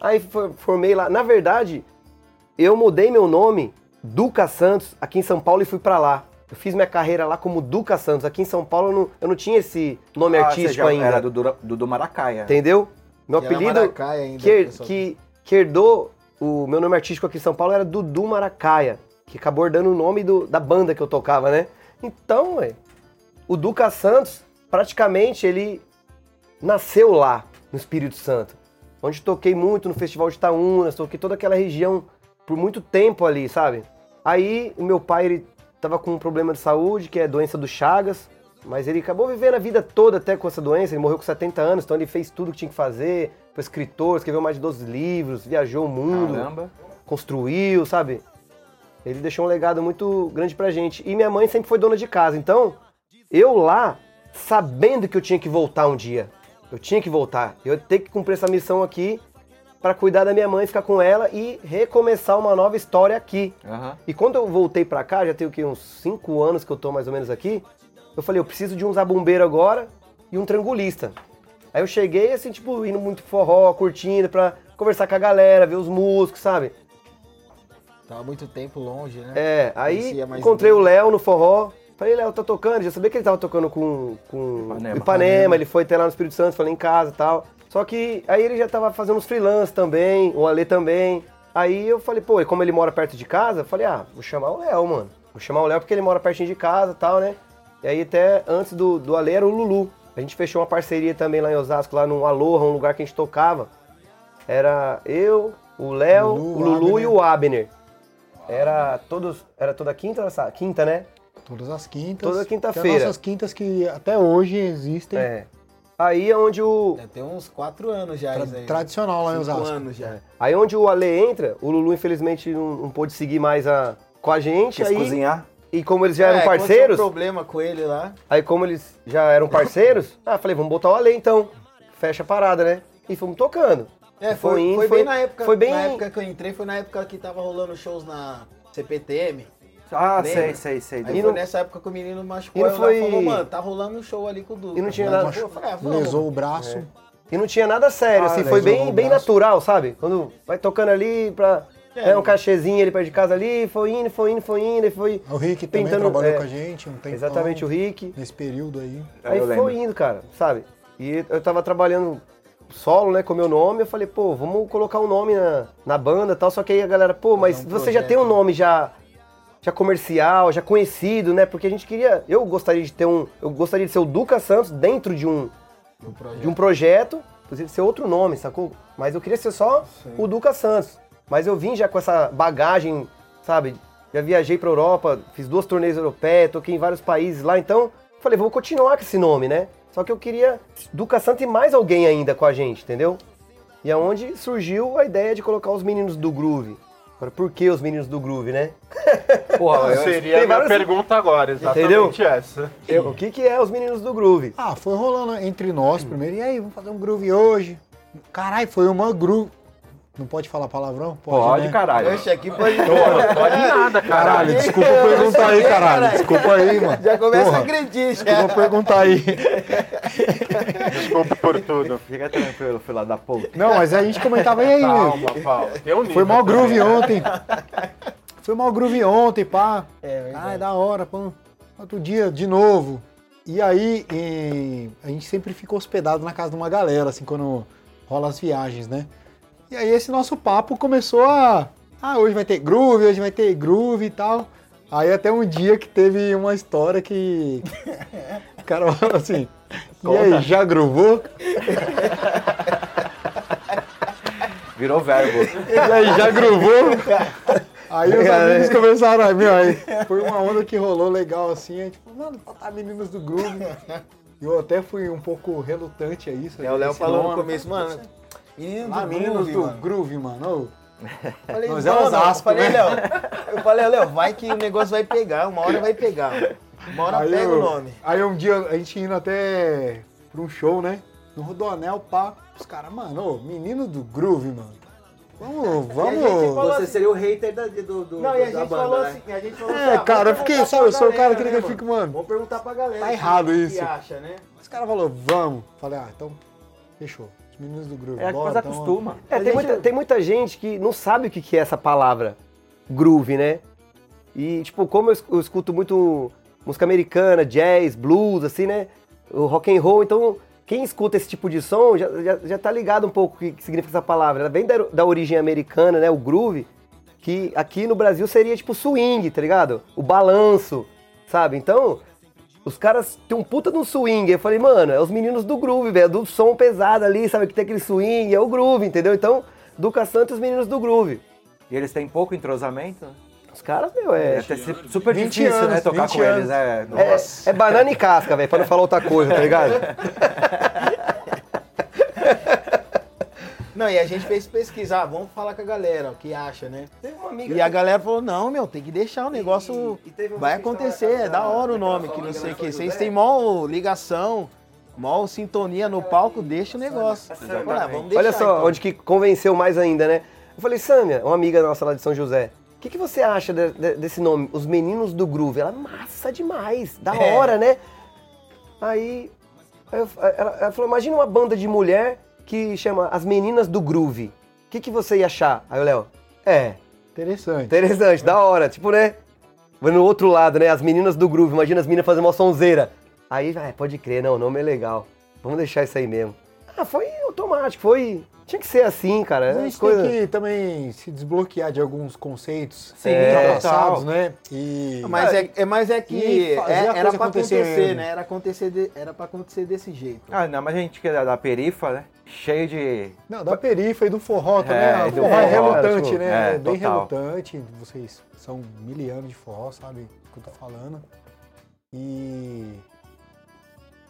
[SPEAKER 5] Aí for- formei lá. Na verdade, eu mudei meu nome, Duca Santos, aqui em São Paulo e fui pra lá. Eu fiz minha carreira lá como Duca Santos. Aqui em São Paulo eu não, eu não tinha esse nome
[SPEAKER 2] Ah, você
[SPEAKER 5] artístico
[SPEAKER 2] já
[SPEAKER 5] ainda.
[SPEAKER 2] Era do, do, do Maracaia.
[SPEAKER 5] Entendeu? Meu
[SPEAKER 6] E era
[SPEAKER 5] apelido
[SPEAKER 6] Maracaia ainda,
[SPEAKER 5] que, que, que herdou o meu nome artístico aqui em São Paulo era Dudu Maracaia, que acabou herdando o nome do- da banda que eu tocava, né? Então, ué, o Duca Santos, praticamente, ele nasceu lá, no Espírito Santo. Onde toquei muito no Festival de Itaúnas, toquei toda aquela região por muito tempo ali, sabe? Aí, o meu pai, ele tava com um problema de saúde, que é doença do Chagas, mas ele acabou vivendo a vida toda até com essa doença, ele morreu com 70 anos, então ele fez tudo que tinha que fazer, foi escritor, escreveu mais de 12 livros, viajou o mundo,
[SPEAKER 2] Caramba.
[SPEAKER 5] construiu, sabe? Ele deixou um legado muito grande pra gente. E minha mãe sempre foi dona de casa, então eu lá, sabendo que eu tinha que voltar um dia, eu tinha que voltar, eu ia ter que cumprir essa missão aqui pra cuidar da minha mãe, ficar com ela e recomeçar uma nova história aqui.
[SPEAKER 2] Aham.
[SPEAKER 5] E quando eu voltei pra cá, já tem o que, uns 5 anos que eu tô mais ou menos aqui, eu falei, eu preciso de um zabumbeiro agora e um trangulista. Aí eu cheguei, assim, tipo, indo muito forró, curtindo, pra conversar com a galera, ver os músicos, sabe?
[SPEAKER 6] Tava muito tempo longe, né?
[SPEAKER 5] É, aí encontrei
[SPEAKER 6] ninguém.
[SPEAKER 5] o Léo no forró. Falei, Léo, tá tocando? Já sabia que ele tava tocando com, com
[SPEAKER 2] Ipanema.
[SPEAKER 5] Ipanema. Ele foi até lá no Espírito Santo, falei em casa e tal. Só que aí ele já tava fazendo uns freelance também, o Ale também. Aí eu falei, pô, e como ele mora perto de casa, eu falei, ah, vou chamar o Léo, mano. Vou chamar o Léo porque ele mora pertinho de casa e tal, né? E aí até antes do, do Ale era o Lulu. A gente fechou uma parceria também lá em Osasco, lá no Aloha, um lugar que a gente tocava. Era eu, o Léo,
[SPEAKER 7] Lulu,
[SPEAKER 5] o Lulu
[SPEAKER 7] Abner.
[SPEAKER 5] e o Abner. Era todos. Era toda quinta ou era? Quinta, né?
[SPEAKER 7] Todas as quintas.
[SPEAKER 5] Toda quinta-feira.
[SPEAKER 7] As nossas quintas que até hoje existem.
[SPEAKER 5] É. Aí é onde o.
[SPEAKER 6] Já tem uns 4 anos já
[SPEAKER 7] Tra-
[SPEAKER 6] aí.
[SPEAKER 7] tradicional lá em
[SPEAKER 6] Cinco
[SPEAKER 7] Osasco.
[SPEAKER 6] anos já.
[SPEAKER 5] Aí onde o Ale entra, o Lulu infelizmente não, não pôde seguir mais a, com a gente.
[SPEAKER 2] Quis
[SPEAKER 5] Aí,
[SPEAKER 2] cozinhar.
[SPEAKER 5] E como eles já eram
[SPEAKER 6] É,
[SPEAKER 5] parceiros,
[SPEAKER 6] um problema com ele lá.
[SPEAKER 5] aí como eles já eram parceiros, ah, falei, vamos botar o Ale então. Fecha a parada, né? E fomos tocando.
[SPEAKER 6] É,
[SPEAKER 5] E
[SPEAKER 6] foi,
[SPEAKER 5] indo,
[SPEAKER 6] foi bem na época.
[SPEAKER 5] Foi bem.
[SPEAKER 6] Na época que eu entrei, foi na época que tava rolando shows na CPTM.
[SPEAKER 2] Ah,
[SPEAKER 6] Lembra?
[SPEAKER 2] sei, sei, sei.
[SPEAKER 6] Aí foi
[SPEAKER 5] não-
[SPEAKER 6] nessa época que o menino machucou.
[SPEAKER 5] E não foi-
[SPEAKER 6] falou, mano, tá rolando um show ali com o Duca.
[SPEAKER 5] E não tinha nada-
[SPEAKER 6] eu falei, ah, vamos.
[SPEAKER 7] Lesou o braço.
[SPEAKER 5] E não tinha nada sério,
[SPEAKER 2] Ah,
[SPEAKER 5] assim, foi bem, bem natural, sabe? Quando vai tocando ali pra.
[SPEAKER 6] É,
[SPEAKER 5] É, um cachezinho ali perto de casa ali, foi indo, foi indo, foi indo, e foi.
[SPEAKER 7] O Rick também
[SPEAKER 5] Pintando-
[SPEAKER 7] trabalhou
[SPEAKER 5] é,
[SPEAKER 7] com a gente um tempo.
[SPEAKER 5] Exatamente, o Rick.
[SPEAKER 7] Nesse período aí.
[SPEAKER 2] Ah,
[SPEAKER 5] Aí
[SPEAKER 2] eu
[SPEAKER 5] foi
[SPEAKER 2] lembro.
[SPEAKER 5] indo, cara, sabe? E eu tava trabalhando solo, né, com o meu nome. Eu falei, pô, vamos colocar um nome na, na banda e tal. Só que aí a galera, pô, mas
[SPEAKER 6] um
[SPEAKER 5] você já
[SPEAKER 6] projeto,
[SPEAKER 5] tem um
[SPEAKER 6] né?
[SPEAKER 5] nome já, já comercial, já conhecido, né? Porque a gente queria. Eu gostaria de ter um. Eu gostaria de ser o Duca Santos dentro de um,
[SPEAKER 6] projeto.
[SPEAKER 5] de um projeto, inclusive ser outro nome, sacou? Mas eu queria ser só o Duca Santos. Mas eu vim já com essa bagagem, sabe? Já viajei pra Europa, fiz duas turnês europeias, toquei em vários países lá, então falei, vou continuar com esse nome, né? Só que eu queria Duca Santos e mais alguém ainda com a gente, entendeu? E é onde surgiu a ideia de colocar os meninos do Groove. Agora, por que os meninos do Groove, né?
[SPEAKER 2] Porra, eu-
[SPEAKER 4] Seria a
[SPEAKER 5] tem vários-
[SPEAKER 4] pergunta agora, exatamente
[SPEAKER 5] Entendeu?
[SPEAKER 4] essa.
[SPEAKER 5] O que, que é os meninos do Groove?
[SPEAKER 7] Ah, foi rolando entre nós primeiro. E aí, vamos fazer um groove hoje? Caralho, foi uma groove. Não pode falar palavrão?
[SPEAKER 2] pode,
[SPEAKER 7] né?
[SPEAKER 2] caralho.
[SPEAKER 6] Oxe, aqui pode.
[SPEAKER 4] Pode nada, cara.
[SPEAKER 7] Caralho, desculpa perguntar aí, caralho. Desculpa aí, mano.
[SPEAKER 6] Já começa
[SPEAKER 7] Porra,
[SPEAKER 6] a agredir, já.
[SPEAKER 7] Desculpa perguntar aí.
[SPEAKER 4] Desculpa por tudo.
[SPEAKER 2] Fica tranquilo, filho da puta.
[SPEAKER 7] Não, mas a gente comentava, aí, meu?
[SPEAKER 4] Calma, Paulo. Tem um
[SPEAKER 7] Foi mal groove
[SPEAKER 4] também.
[SPEAKER 7] ontem. Foi mal groove ontem, pá.
[SPEAKER 6] É, verdade.
[SPEAKER 7] Ah, é da hora, pô. Outro dia, de novo. E aí, em- a gente sempre fica hospedado na casa de uma galera, assim, quando rola as viagens, né? E aí esse nosso papo começou a... Ah, hoje vai ter groove, hoje vai ter groove e tal. Aí até um dia que teve uma história que... O cara falou assim... E aí, já groovou?
[SPEAKER 2] Virou verbo.
[SPEAKER 7] E aí, já groovou? Aí os amigos começaram a meu, aí foi uma onda que rolou legal assim, aí tipo, mano, botar meninos do groove. Eu até fui um pouco relutante a isso.
[SPEAKER 6] É, o Léo falou no começo, mano. Menino do groove,
[SPEAKER 7] do
[SPEAKER 6] mano.
[SPEAKER 7] groove, mano.
[SPEAKER 6] Falei,
[SPEAKER 7] Nós é
[SPEAKER 6] mano,
[SPEAKER 7] Osasco,
[SPEAKER 6] eu falei,
[SPEAKER 7] né?
[SPEAKER 6] Léo, eu falei, Léo, vai que o negócio vai pegar, uma hora vai pegar. Uma hora
[SPEAKER 7] Aí,
[SPEAKER 6] pega
[SPEAKER 7] eu-
[SPEAKER 6] o nome.
[SPEAKER 7] aí um dia a gente indo até pra um show, né? No Rodoanel, pá. Os caras, mano, ô, menino do groove, mano. Vamos, vamos.
[SPEAKER 1] Você seria o hater da, do, do,
[SPEAKER 6] Não, e a gente
[SPEAKER 1] banda,
[SPEAKER 6] falou
[SPEAKER 1] né?
[SPEAKER 6] assim, a gente falou
[SPEAKER 7] É,
[SPEAKER 6] assim, ah,
[SPEAKER 7] cara, eu fiquei, sabe, eu sou o cara que
[SPEAKER 6] né,
[SPEAKER 7] eu fico, mano.
[SPEAKER 6] Vamos perguntar pra galera.
[SPEAKER 7] Tá
[SPEAKER 6] que-
[SPEAKER 7] errado
[SPEAKER 6] que
[SPEAKER 7] isso.
[SPEAKER 6] acha, né?
[SPEAKER 7] Os caras falaram, vamos. Falei, ah, então, fechou. Os meninos do groove.
[SPEAKER 2] É que
[SPEAKER 7] bora,
[SPEAKER 2] você
[SPEAKER 7] então,
[SPEAKER 2] acostuma.
[SPEAKER 5] É, tem muita, tem muita gente que não sabe o que que é essa palavra groove, né? E, tipo, como eu escuto muito música americana, jazz, blues, assim, né? O rock and roll, então quem escuta esse tipo de som já, já, já tá ligado um pouco o que, que significa essa palavra. Ela vem da, da origem americana, né? O groove, que aqui no Brasil seria tipo swing, tá ligado? O balanço, sabe? Então, os caras têm um puta de um swing. Eu falei, mano, é os meninos do groove, velho, do som pesado ali, sabe? Que tem aquele swing, é o groove, entendeu? Então, Duca Santos e os meninos do groove.
[SPEAKER 2] E eles têm pouco entrosamento.
[SPEAKER 5] Os caras, meu,
[SPEAKER 2] É,
[SPEAKER 5] é.
[SPEAKER 2] até se- super
[SPEAKER 7] 20
[SPEAKER 2] difícil, né?
[SPEAKER 7] anos,
[SPEAKER 2] Tocar
[SPEAKER 7] 20
[SPEAKER 2] com
[SPEAKER 7] anos.
[SPEAKER 2] eles. É,
[SPEAKER 5] É, é banana e casca, velho, pra não falar outra coisa, tá ligado?
[SPEAKER 6] Não, e a gente fez pesquisar, vamos falar com a galera, o que acha, né?
[SPEAKER 5] Teve uma amiga
[SPEAKER 6] E a galera falou, não, meu, tem que deixar o negócio.
[SPEAKER 5] E- e
[SPEAKER 6] Vai acontecer,
[SPEAKER 5] da-
[SPEAKER 6] é da hora o nome, que não sei o que. Vocês têm mó ligação, mó sintonia no palco, deixa o negócio. Ah, vamos deixar,
[SPEAKER 5] Olha só,
[SPEAKER 6] então.
[SPEAKER 5] onde que convenceu mais ainda, né? Eu falei, Sâmia, uma amiga nossa lá de São José, o que, que você acha de- de- desse nome, Os Meninos do Groove? Ela, massa demais, da
[SPEAKER 6] É.
[SPEAKER 5] hora, né? Aí, aí eu- ela, ela falou, imagina uma banda de mulher que chama As Meninas do Groove. O que, que você ia achar? Aí o Léo, é,
[SPEAKER 7] Interessante.
[SPEAKER 5] interessante, da hora, tipo, né? Vai no outro lado, né? As meninas do groove, imagina as meninas fazendo uma sonzeira. Aí, ah, pode crer, não, o nome é legal. Vamos deixar isso aí mesmo. Ah, foi automático, foi. Tinha que ser assim, cara.
[SPEAKER 7] Mas a gente
[SPEAKER 5] coisas-
[SPEAKER 7] tem que também se desbloquear de alguns conceitos
[SPEAKER 2] Sim,
[SPEAKER 7] ultrapassados,
[SPEAKER 2] total.
[SPEAKER 7] né? E
[SPEAKER 6] Mas é, é, mas é que
[SPEAKER 7] E
[SPEAKER 6] é- era
[SPEAKER 7] coisa
[SPEAKER 6] pra
[SPEAKER 7] acontecer
[SPEAKER 6] acontecer, né? Era, acontecer de- era pra acontecer desse jeito.
[SPEAKER 2] Ah, não, mas a gente que é da perifa, né? Cheio de.
[SPEAKER 7] Não, da perifa e do forró também.
[SPEAKER 2] É,
[SPEAKER 7] ah, o
[SPEAKER 2] do
[SPEAKER 7] forró é relutante,
[SPEAKER 2] tipo,
[SPEAKER 7] né?
[SPEAKER 2] é,
[SPEAKER 7] bem
[SPEAKER 2] total.
[SPEAKER 7] relutante. Vocês são milianos de forró, sabe o que eu tô falando. E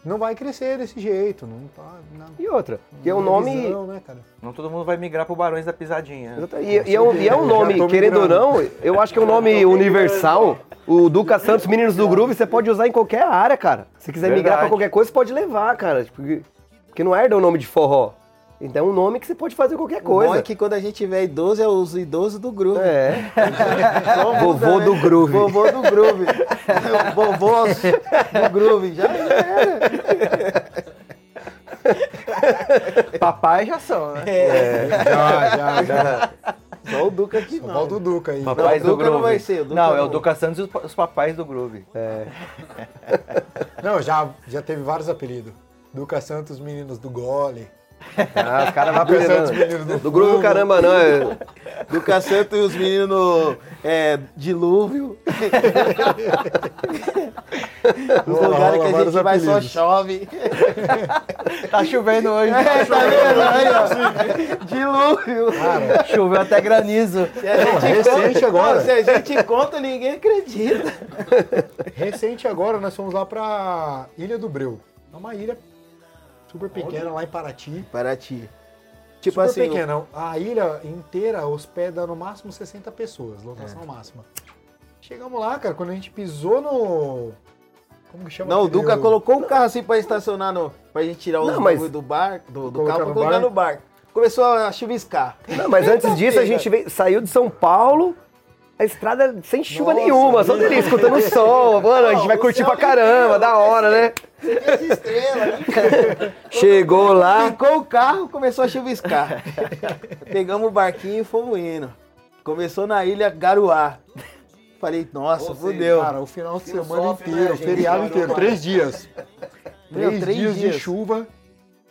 [SPEAKER 7] não vai crescer desse jeito, não tá. Não,
[SPEAKER 5] E outra, e é um nome.
[SPEAKER 7] visão, né, cara?
[SPEAKER 2] Não todo mundo vai migrar pro Barões da Pisadinha. né?
[SPEAKER 5] E, e é um, e é um nome, querendo ou não, eu acho que é um nome universal. O Duca Santos, Meninos do Groove, você pode usar em qualquer área, cara. Se quiser migrar pra
[SPEAKER 2] Verdade.
[SPEAKER 5] qualquer coisa, você pode levar, cara. Porque, porque não herda o nome de forró. Então é um nome que você pode fazer qualquer
[SPEAKER 6] O bom
[SPEAKER 5] coisa.
[SPEAKER 6] é que quando a gente tiver idoso, é os idosos do grupo.
[SPEAKER 5] É.
[SPEAKER 6] Só
[SPEAKER 5] Vovô do groove.
[SPEAKER 6] Vovô do groove. Vovô do groove. Já, já era.
[SPEAKER 2] Papai já são, né?
[SPEAKER 7] Já, já, já.
[SPEAKER 6] Só o Duca aqui
[SPEAKER 7] Só
[SPEAKER 6] não.
[SPEAKER 7] falta o Duca aí.
[SPEAKER 2] Papais
[SPEAKER 6] o
[SPEAKER 2] do
[SPEAKER 6] Duca não
[SPEAKER 2] Groove.
[SPEAKER 6] vai ser, o Duca
[SPEAKER 2] não, é o
[SPEAKER 6] não.
[SPEAKER 2] Duca Santos e os pa- os papais do Groove.
[SPEAKER 7] Não, já, já teve vários apelidos. Duca Santos, meninos do gole.
[SPEAKER 5] Ah, os caras vão aprendendo.
[SPEAKER 7] do
[SPEAKER 5] Do grupo do caramba, não. é-
[SPEAKER 6] Lucas Santos e os meninos no é, dilúvio. Os lugares que a gente vai só
[SPEAKER 7] apelidos.
[SPEAKER 6] chove.
[SPEAKER 2] Tá chovendo hoje.
[SPEAKER 6] É, tá vendo aí, ó? Dilúvio.
[SPEAKER 7] Cara,
[SPEAKER 2] Choveu até granizo.
[SPEAKER 6] Se a gente
[SPEAKER 7] recente
[SPEAKER 6] conta-
[SPEAKER 7] agora.
[SPEAKER 6] Não, se a gente conta, ninguém acredita.
[SPEAKER 7] recente agora, nós fomos lá pra Ilha do Breu. É uma ilha super pequena lá em Paraty.
[SPEAKER 6] Paraty. Tipo
[SPEAKER 7] super
[SPEAKER 6] assim,
[SPEAKER 7] pequena. A ilha inteira hospeda no máximo 60 pessoas, lotação máxima. Chegamos lá, cara, quando a gente pisou no. Como que chama?
[SPEAKER 6] Não, o Duca colocou um carro assim pra estacionar no. pra gente tirar
[SPEAKER 5] mas-
[SPEAKER 6] bagulho do bar, do, do carro pra colocar
[SPEAKER 7] bar.
[SPEAKER 6] no bar. Começou a chuviscar.
[SPEAKER 5] Não, mas antes disso a gente veio- saiu de São Paulo, a estrada sem chuva
[SPEAKER 7] Nossa,
[SPEAKER 5] nenhuma, só delícia, escutando o som. Mano, a gente vai
[SPEAKER 6] o
[SPEAKER 5] curtir pra caramba, da hora, né?
[SPEAKER 6] As estrelas, né?
[SPEAKER 5] Chegou lá.
[SPEAKER 6] Ficou o carro, começou a chuviscar. Pegamos o barquinho e fomos indo. Começou na ilha Garuá. Falei, nossa,
[SPEAKER 3] seja,
[SPEAKER 6] fudeu.
[SPEAKER 7] Cara, o final de semana
[SPEAKER 3] sofre, né,
[SPEAKER 7] inteiro,
[SPEAKER 3] gente?
[SPEAKER 7] feriado
[SPEAKER 3] Parou
[SPEAKER 7] inteiro, três dias.
[SPEAKER 6] Meu,
[SPEAKER 7] Três,
[SPEAKER 6] três
[SPEAKER 7] dias,
[SPEAKER 6] dias.
[SPEAKER 7] de chuva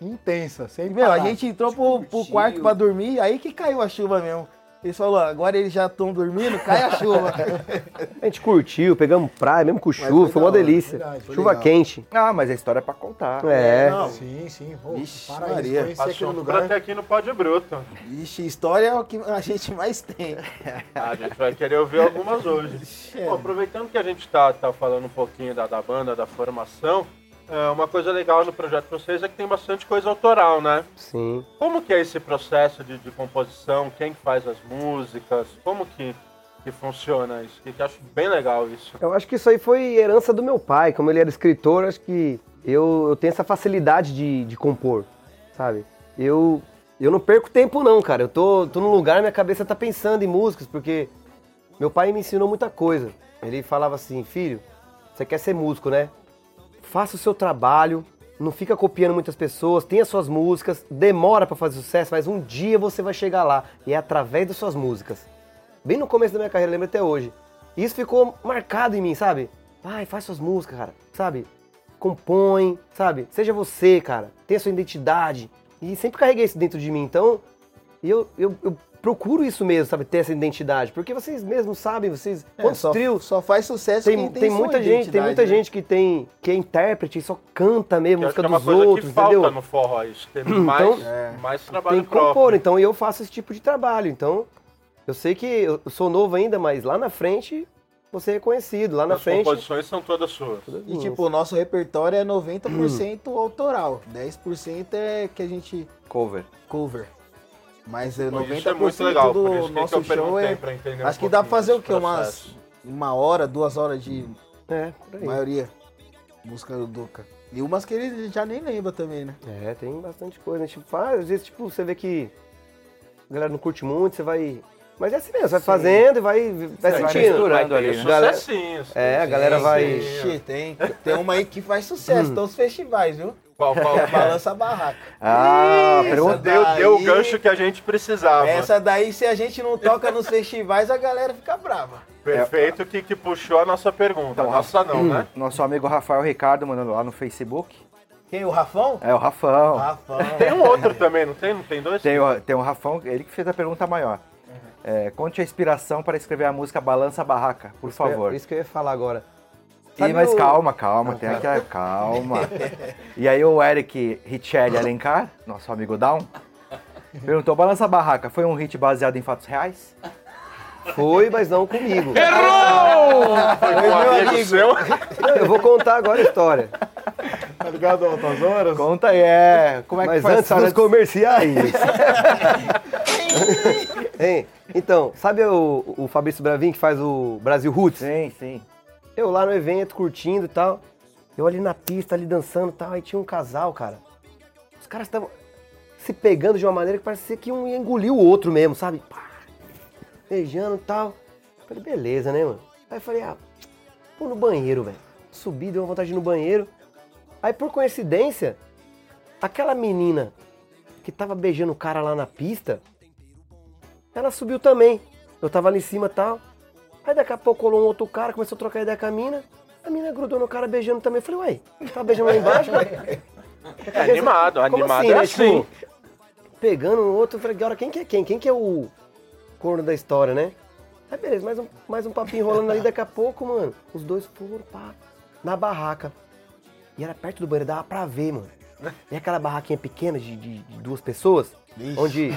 [SPEAKER 7] intensa, sem
[SPEAKER 6] Meu, a
[SPEAKER 7] parar.
[SPEAKER 6] gente entrou pro, pro quarto pra dormir, aí que caiu a chuva mesmo. Eles falaram, agora eles já estão dormindo, cai a chuva.
[SPEAKER 5] A gente curtiu, pegamos praia, mesmo com chuva,
[SPEAKER 6] foi
[SPEAKER 5] foi uma delícia.
[SPEAKER 7] verdade, foi
[SPEAKER 5] chuva
[SPEAKER 7] legal.
[SPEAKER 5] quente.
[SPEAKER 2] Ah, mas a história é pra contar.
[SPEAKER 5] É.
[SPEAKER 6] Não,
[SPEAKER 7] Sim, sim. Pô,
[SPEAKER 6] Vixe,
[SPEAKER 7] para
[SPEAKER 6] Maria.
[SPEAKER 7] lugar.
[SPEAKER 4] aqui no Pode Bruto.
[SPEAKER 6] Ixi, história é o que a gente mais tem.
[SPEAKER 4] A gente vai querer ouvir algumas hoje. Bom, aproveitando que a gente está tá falando um pouquinho da, da banda, da formação, é, uma coisa legal no projeto de vocês é que tem bastante coisa autoral, né?
[SPEAKER 5] Sim.
[SPEAKER 4] Como que é esse processo de, de composição? Quem que faz as músicas? Como que, que funciona isso? Que, que eu acho bem legal isso.
[SPEAKER 5] Eu acho que isso aí foi herança do meu pai. Como ele era escritor, acho que eu, eu tenho essa facilidade de, de compor, sabe? Eu, eu não perco tempo não, cara. Eu tô, tô num lugar, minha cabeça tá pensando em músicas, porque meu pai me ensinou muita coisa. Ele falava assim, filho, você quer ser músico, né? Faça o seu trabalho, não fica copiando muitas pessoas, tenha suas músicas, demora pra fazer sucesso, mas um dia você vai chegar lá. E é através das suas músicas. Bem no começo da minha carreira, lembro até hoje. E isso ficou marcado em mim, sabe? Vai, faz suas músicas, cara, sabe? Compõe, sabe? Seja você, cara. Tenha sua identidade. E sempre carreguei isso dentro de mim. Então, eu, eu, eu procuro isso mesmo, sabe? Ter essa identidade. Porque vocês mesmos sabem, vocês. Quantos
[SPEAKER 6] É, só,
[SPEAKER 5] trios?
[SPEAKER 6] só faz sucesso
[SPEAKER 5] Tem,
[SPEAKER 6] quem
[SPEAKER 5] tem,
[SPEAKER 6] tem, sua
[SPEAKER 5] muita gente, tem muita
[SPEAKER 6] né?
[SPEAKER 5] gente que tem que é intérprete e só canta mesmo
[SPEAKER 4] acho
[SPEAKER 5] música
[SPEAKER 4] é
[SPEAKER 5] dos outros,
[SPEAKER 4] que falta
[SPEAKER 5] entendeu?
[SPEAKER 4] no forró, isso. Tem mais, mais trabalho
[SPEAKER 5] Tem que
[SPEAKER 4] próprio.
[SPEAKER 5] compor, então eu faço esse tipo de trabalho. Então, eu sei que eu sou novo ainda, mas lá na frente você é conhecido. Lá na
[SPEAKER 4] As
[SPEAKER 5] frente.
[SPEAKER 4] composições são todas suas.
[SPEAKER 6] E tipo, o nosso repertório é 90% autoral. 10% é que a gente
[SPEAKER 2] Cover.
[SPEAKER 6] cover. Mas é
[SPEAKER 4] Pô,
[SPEAKER 6] 90%
[SPEAKER 4] isso é muito legal,
[SPEAKER 6] do nosso show é.
[SPEAKER 4] um
[SPEAKER 6] Acho que dá pra fazer o quê? Umas uma hora, duas horas de
[SPEAKER 5] É, por aí.
[SPEAKER 6] maioria. Música do Duca. E umas que ele já nem lembra também, né?
[SPEAKER 5] É, tem bastante coisa. A gente faz, às vezes, tipo, você vê que a galera não curte muito, você vai. Mas é assim mesmo, vai fazendo e vai, vai
[SPEAKER 2] Vai
[SPEAKER 5] sentindo.
[SPEAKER 4] Vai ter
[SPEAKER 2] ali, né?
[SPEAKER 5] Galera-. É, a galera vai.
[SPEAKER 6] Ixi, tem, tem uma aí que faz sucesso, todos os festivais, viu?
[SPEAKER 4] Qual, qual
[SPEAKER 6] a? Balança Barraca.
[SPEAKER 2] Ah, pergunta.
[SPEAKER 4] Deu, deu o gancho que a gente precisava.
[SPEAKER 6] Essa daí, se a gente não toca nos festivais, a galera fica brava.
[SPEAKER 4] Perfeito que, que puxou a nossa pergunta.
[SPEAKER 2] Então,
[SPEAKER 4] nossa não, né?
[SPEAKER 2] Nosso amigo Rafael Ricardo mandando lá no Facebook.
[SPEAKER 6] Quem? O Rafão?
[SPEAKER 2] É o Rafão.
[SPEAKER 6] Rafão.
[SPEAKER 4] Tem um outro também, não tem? Não tem dois?
[SPEAKER 2] Tem o, tem o Rafão, ele que fez a pergunta maior. É, conte a inspiração para escrever a música Balança Barraca, por favor.
[SPEAKER 5] Isso que eu ia falar agora.
[SPEAKER 2] E,
[SPEAKER 5] Sabe
[SPEAKER 2] mas
[SPEAKER 5] o-
[SPEAKER 2] calma, calma, tem aqui, calma. E aí o Eric Richelli Alencar, nosso amigo Down, perguntou, Balança Barraca foi um hit baseado em fatos reais?
[SPEAKER 5] Foi, mas não comigo.
[SPEAKER 4] Foi com um amigo, seu?
[SPEAKER 5] Eu vou contar agora a história.
[SPEAKER 7] Tá ligado altas horas?
[SPEAKER 2] Conta aí, é. Como é que
[SPEAKER 5] Mas
[SPEAKER 2] foi a
[SPEAKER 5] antes dos comerciais. Hein? Então, sabe o, o Fabrício Bravin que faz o Brasil Roots?
[SPEAKER 2] Sim, sim.
[SPEAKER 5] Eu lá no evento, curtindo e tal. Eu ali na pista, ali dançando e tal. Aí tinha um casal, cara. Os caras estavam se pegando de uma maneira que parecia que um ia engolir o outro mesmo, sabe? Pá, beijando e tal. Falei, beleza, né, mano? Aí eu falei, ah, vou no banheiro, velho. Subi, deu uma vontade de ir no banheiro. Aí, por coincidência, aquela menina que tava beijando o cara lá na pista, ela subiu também. Eu tava ali em cima e tal. Aí daqui a pouco colou um outro cara, começou a trocar ideia com a mina. A mina grudou no cara beijando também. Eu falei, ué, tava beijando lá embaixo?
[SPEAKER 4] É animado,
[SPEAKER 5] Como
[SPEAKER 4] animado
[SPEAKER 5] assim,
[SPEAKER 4] é
[SPEAKER 5] né?
[SPEAKER 4] assim.
[SPEAKER 5] Tipo, pegando o outro. Eu falei, agora quem que é quem? Quem que é o corno da história, né? Aí beleza, mais um, mais um papinho rolando ali, daqui a pouco, mano, os dois foram, pá, na barraca. E era perto do banheiro, dava pra ver, mano. E aquela barraquinha pequena de, de- de duas pessoas, onde,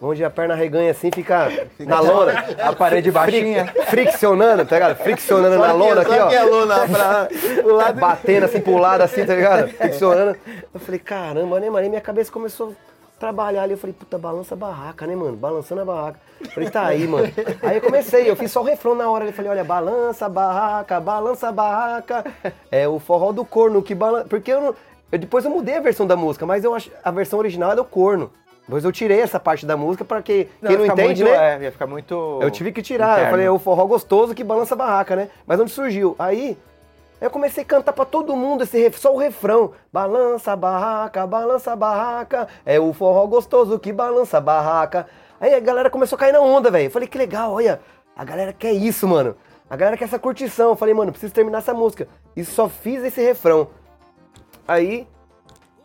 [SPEAKER 5] onde a perna reganha assim, fica, na lona.
[SPEAKER 2] A parede baixinha.
[SPEAKER 5] Friccionando, tá ligado? Friccionando na lona aqui, ó.
[SPEAKER 6] Que é lona pra... pro lado
[SPEAKER 5] Batendo assim pro lado, assim, tá ligado? Friccionando. Eu falei, caramba, né, mano? Aí minha cabeça começou a trabalhar ali. Eu falei, puta, balança a barraca, né, mano? Balançando a barraca. Eu falei, tá aí, mano. Aí eu comecei, eu fiz só o refrão na hora. Eu falei, olha, balança a barraca, balança a barraca. É o forró do corno que balança. Porque eu não. Eu- depois eu mudei a versão da música, mas eu acho a versão original é do corno. Depois eu tirei essa parte da música pra que quem não
[SPEAKER 2] ia ficar
[SPEAKER 5] entende,
[SPEAKER 2] muito,
[SPEAKER 5] né?
[SPEAKER 2] É, ia ficar muito.
[SPEAKER 5] Eu tive que tirar. Eu
[SPEAKER 2] interno.
[SPEAKER 5] falei, é o forró gostoso que balança a barraca, né? Mas onde surgiu? Aí eu comecei a cantar pra todo mundo esse só o refrão. Balança a barraca, balança a barraca. É o forró gostoso que balança a barraca. Aí a galera começou a cair na onda, velho. Eu falei, que legal, olha. A galera quer isso, mano. A galera quer essa curtição. Eu falei, mano, preciso terminar essa música. E só fiz esse refrão. Aí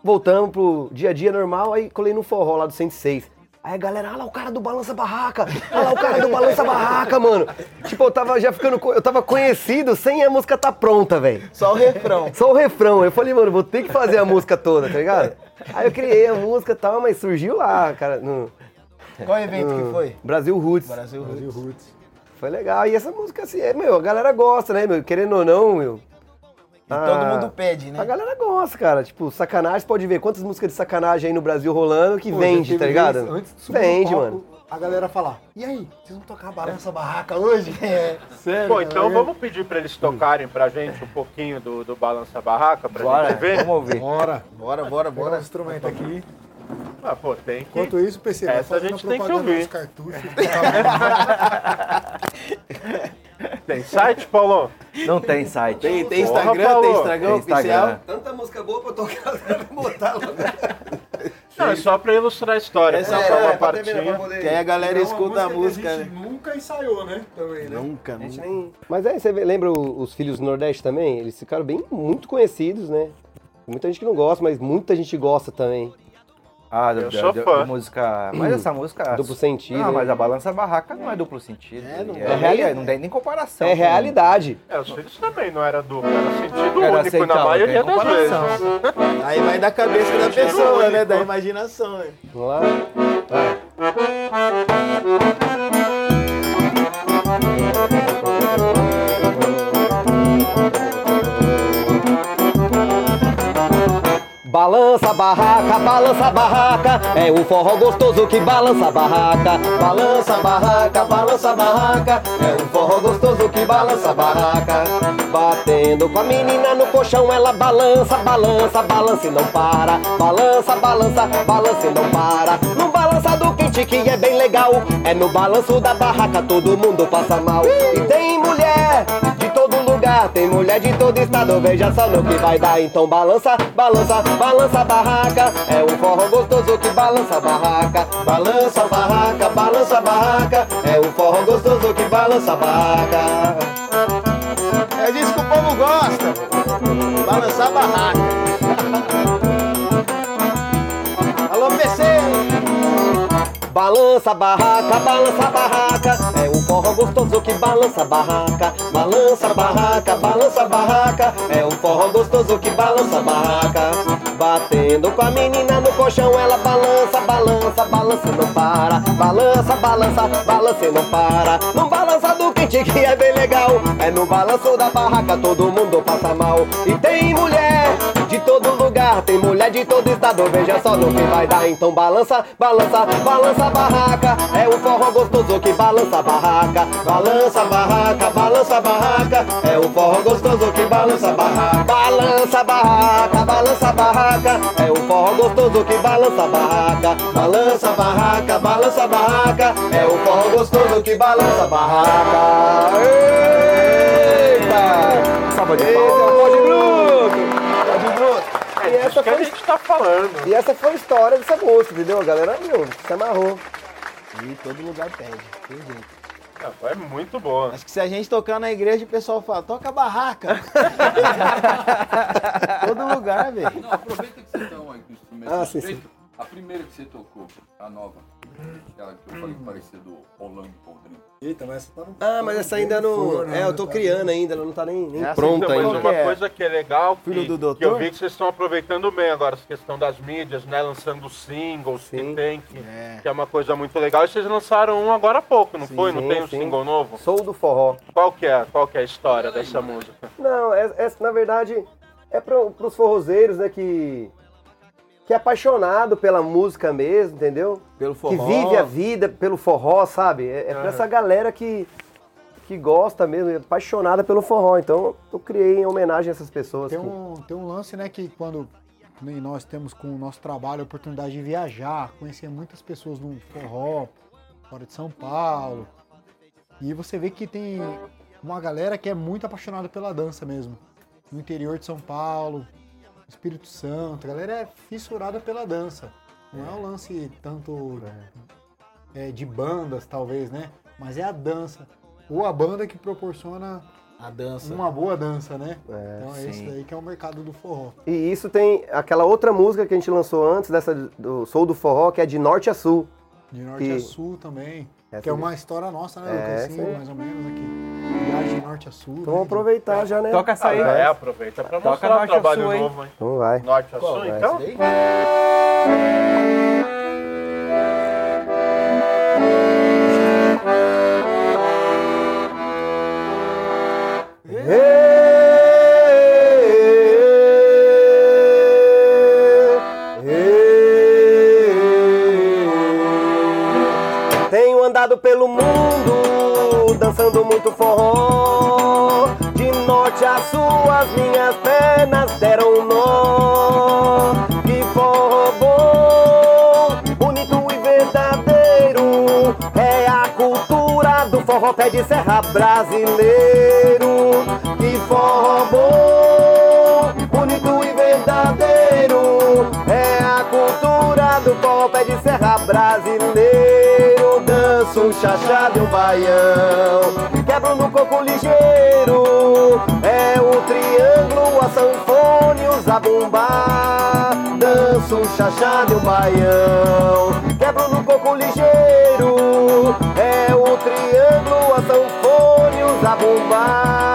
[SPEAKER 5] voltamos pro dia a dia normal, aí colei no forró lá do 106. Aí a galera, olha lá o cara do Balança Barraca, olha lá o cara do Balança Barraca, mano. Tipo, eu tava já ficando, eu tava conhecido sem a música tá pronta, velho.
[SPEAKER 6] Só o refrão.
[SPEAKER 5] Só o refrão. Eu falei, mano, vou ter que fazer a música toda, tá ligado? Aí eu criei a música e tal, mas surgiu lá, cara, no
[SPEAKER 6] Qual evento que foi?
[SPEAKER 5] Brasil Roots.
[SPEAKER 6] Brasil.
[SPEAKER 7] Brasil Roots.
[SPEAKER 5] Foi legal. E essa música, assim, é, meu, a galera gosta, né, meu? Querendo ou não, meu.
[SPEAKER 6] E todo
[SPEAKER 5] Ah,
[SPEAKER 6] mundo pede, né?
[SPEAKER 5] A galera gosta, cara. Tipo, sacanagem, você pode ver quantas músicas de sacanagem aí no Brasil rolando que
[SPEAKER 7] Pô,
[SPEAKER 5] vende, tá ligado?
[SPEAKER 7] Antes de subir
[SPEAKER 5] Vende,
[SPEAKER 7] palco,
[SPEAKER 5] mano.
[SPEAKER 7] A galera falar, e aí, vocês vão tocar Balança Barraca hoje? É. Sério?
[SPEAKER 4] Pô, então
[SPEAKER 7] cara?
[SPEAKER 4] vamos pedir pra eles tocarem pra gente um pouquinho do, do Balança Barraca, pra
[SPEAKER 2] Bora,
[SPEAKER 4] gente ver?
[SPEAKER 2] vamos ouvir.
[SPEAKER 7] Bora.
[SPEAKER 6] Bora, bora,
[SPEAKER 7] Bora
[SPEAKER 6] bora.
[SPEAKER 7] o instrumento aqui.
[SPEAKER 4] Ah, pô, tem que...
[SPEAKER 7] Enquanto isso, o PC vai
[SPEAKER 4] Essa a
[SPEAKER 7] fazendo
[SPEAKER 4] gente tem que ouvir.
[SPEAKER 7] cartuchos.
[SPEAKER 4] Tem site, Paulão?
[SPEAKER 2] Não tem site.
[SPEAKER 6] Tem, tem
[SPEAKER 4] Porra,
[SPEAKER 6] Instagram,
[SPEAKER 4] Paulo.
[SPEAKER 6] tem Instagram
[SPEAKER 2] Tem
[SPEAKER 6] oficial.
[SPEAKER 2] Instagram.
[SPEAKER 5] Tanta música boa pra tocar, botar lá.
[SPEAKER 4] Não, é só pra ilustrar a história.
[SPEAKER 6] Essa
[SPEAKER 4] Só
[SPEAKER 6] é,
[SPEAKER 4] pra uma
[SPEAKER 6] é,
[SPEAKER 5] pra pra
[SPEAKER 4] partinha.
[SPEAKER 5] poder-
[SPEAKER 6] Que aí a galera
[SPEAKER 7] É
[SPEAKER 6] escuta a música,
[SPEAKER 7] a gente
[SPEAKER 6] né?
[SPEAKER 7] nunca ensaiou, né? Também, né?
[SPEAKER 6] Nunca, nunca.
[SPEAKER 5] nem- Mas aí, você vê- lembra os Filhos do Nordeste também? Eles ficaram bem, muito conhecidos, né? Muita gente que não gosta, mas muita gente gosta também.
[SPEAKER 2] Ah,
[SPEAKER 4] Eu
[SPEAKER 2] da-
[SPEAKER 4] sou
[SPEAKER 2] da-
[SPEAKER 4] fã.
[SPEAKER 2] da música. Mas essa música.
[SPEAKER 5] Duplo sentido,
[SPEAKER 2] Não,
[SPEAKER 5] né?
[SPEAKER 2] mas a balança barraca não é duplo sentido.
[SPEAKER 6] É, não
[SPEAKER 2] é,
[SPEAKER 6] é.
[SPEAKER 2] reali- não tem nem comparação.
[SPEAKER 5] É realidade.
[SPEAKER 4] É, os filhos também não era duplo, era sentido
[SPEAKER 2] Era
[SPEAKER 4] único
[SPEAKER 2] assim,
[SPEAKER 4] na maioria das vezes.
[SPEAKER 6] Aí vai da cabeça da pessoa, né? Da imaginação, né?
[SPEAKER 5] Vamos lá? Balança barraca, balança barraca, é o forró gostoso que balança barraca. Balança barraca, balança barraca, é o forró gostoso que balança barraca. Batendo com a menina no colchão, ela balança, balança, balança e não para. Balança, balança, balança e não para. No balança do quente que é bem legal, é no balanço da barraca todo mundo passa mal. E tem tem mulher de todo estado, veja só no que vai dar. Então balança, balança, balança a barraca, é o forró gostoso que balança a barraca. Balança a barraca, balança a barraca, é o forró gostoso que balança a barraca.
[SPEAKER 6] É disso que o povo gosta. Balançar a barraca.
[SPEAKER 5] Balança barraca, balança barraca, é o forró gostoso que balança barraca. Balança barraca, balança barraca, é o forró gostoso que balança barraca. Batendo com a menina no colchão, ela balança, balança, balança e não para. Balança, balança, balança e não para. Não balança do quente que é bem legal, é no balanço da barraca todo mundo passa mal. E tem mulher todo lugar, tem mulher de todo estado, veja só no que vai dar. Então balança, balança, balança a barraca, é o forró gostoso que balança a barraca. Balança a barraca, balança a barraca, é o forró gostoso que balança a barraca. Balança a barraca, balança a barraca, é o forró gostoso que balança a barraca. Balança a barraca, balança a barraca, é o forró gostoso que balança a barraca. Eita!
[SPEAKER 2] Salva de
[SPEAKER 5] Esse é
[SPEAKER 2] palmas.
[SPEAKER 5] o Pode Bruto! Essa
[SPEAKER 4] que a
[SPEAKER 5] foi
[SPEAKER 4] gente tá falando.
[SPEAKER 5] e essa foi a história dessa música, entendeu? A galera, meu, se amarrou.
[SPEAKER 6] E todo lugar pede. Tem jeito.
[SPEAKER 4] É muito boa.
[SPEAKER 6] Acho que se a gente tocar na igreja, o pessoal fala, toca a barraca. todo lugar, velho.
[SPEAKER 3] Não, aproveita que vocês estão aí com o instrumento
[SPEAKER 5] Ah, sim,
[SPEAKER 3] peito. A primeira que você tocou, a nova. Aquela que eu falei que parecia do Rolando Podrinho.
[SPEAKER 7] Eita, mas essa tá no.
[SPEAKER 5] Ah, mas essa ainda não. É, eu tô
[SPEAKER 7] tá-
[SPEAKER 5] criando ainda, ela não tá nem, nem pronta
[SPEAKER 4] Então, mas
[SPEAKER 5] ainda.
[SPEAKER 4] uma
[SPEAKER 6] que é?
[SPEAKER 4] coisa que é legal que,
[SPEAKER 6] Filho do doutor?
[SPEAKER 4] que eu vi que vocês estão aproveitando bem agora, essa questão das mídias, né? Lançando singles
[SPEAKER 5] Sim.
[SPEAKER 4] que tem, que
[SPEAKER 6] É.
[SPEAKER 4] que é uma coisa muito legal. E vocês lançaram um agora há pouco, não foi? Não
[SPEAKER 5] sim,
[SPEAKER 4] tem um
[SPEAKER 5] sim.
[SPEAKER 4] single novo?
[SPEAKER 5] Sou do forró.
[SPEAKER 4] Qual que é? Qual que é a história dessa música?
[SPEAKER 5] Não, é, é- na verdade é pro, pros forrozeiros, né, que que é apaixonado pela música mesmo, entendeu?
[SPEAKER 6] Pelo
[SPEAKER 5] Que
[SPEAKER 6] forró.
[SPEAKER 5] vive a vida pelo forró, sabe? É, é pra essa galera que que gosta mesmo, é apaixonada pelo forró. Então eu criei em homenagem a essas pessoas.
[SPEAKER 7] Tem
[SPEAKER 5] que-
[SPEAKER 7] um, tem um lance, né, que quando nem nós temos com o nosso trabalho a oportunidade de viajar, conhecer muitas pessoas no forró, fora de São Paulo. E você vê que tem uma galera que é muito apaixonada pela dança mesmo. No interior de São Paulo, Espírito Santo, a galera é fissurada pela dança. Não é um lance tanto é, de bandas, talvez, né? Mas é a dança. Ou a banda que proporciona
[SPEAKER 6] A dança.
[SPEAKER 7] uma boa dança, né?
[SPEAKER 5] É,
[SPEAKER 7] então é
[SPEAKER 2] sim.
[SPEAKER 7] esse daí que é o mercado do forró.
[SPEAKER 5] E isso tem aquela outra música que a gente lançou antes dessa do Sou do Forró, que é de norte a sul.
[SPEAKER 7] De norte
[SPEAKER 5] Que-
[SPEAKER 7] a sul também.
[SPEAKER 5] Essa
[SPEAKER 7] que é uma história nossa, né,
[SPEAKER 5] É,
[SPEAKER 7] Lucas? Assim,
[SPEAKER 5] sim.
[SPEAKER 7] mais ou menos aqui. Viagem de norte a sul.
[SPEAKER 5] Então
[SPEAKER 7] né?
[SPEAKER 5] vamos aproveitar já, né?
[SPEAKER 2] Toca essa aí.
[SPEAKER 4] É, aproveita pra
[SPEAKER 2] Toca
[SPEAKER 4] mostrar o trabalho
[SPEAKER 2] Sul,
[SPEAKER 4] novo, hein?
[SPEAKER 5] Então vai.
[SPEAKER 4] Norte a
[SPEAKER 6] Qual?
[SPEAKER 4] Sul,
[SPEAKER 6] Essa
[SPEAKER 4] então?
[SPEAKER 6] daí?
[SPEAKER 5] Dançando muito forró. De norte a sul, as minhas pernas deram um nó. Que forró bom, bonito e verdadeiro. É a cultura do forró pé de serra brasileiro. Que forró bom, bonito e verdadeiro. É a cultura do forró pé de serra brasileiro. Danço um chachado e um baião. Coco ligeiro. É o triângulo, a sanfone, o zabumbá. Danço um chachado e um baião. Quebro no coco ligeiro. É o triângulo, a sanfone, o zabumbá.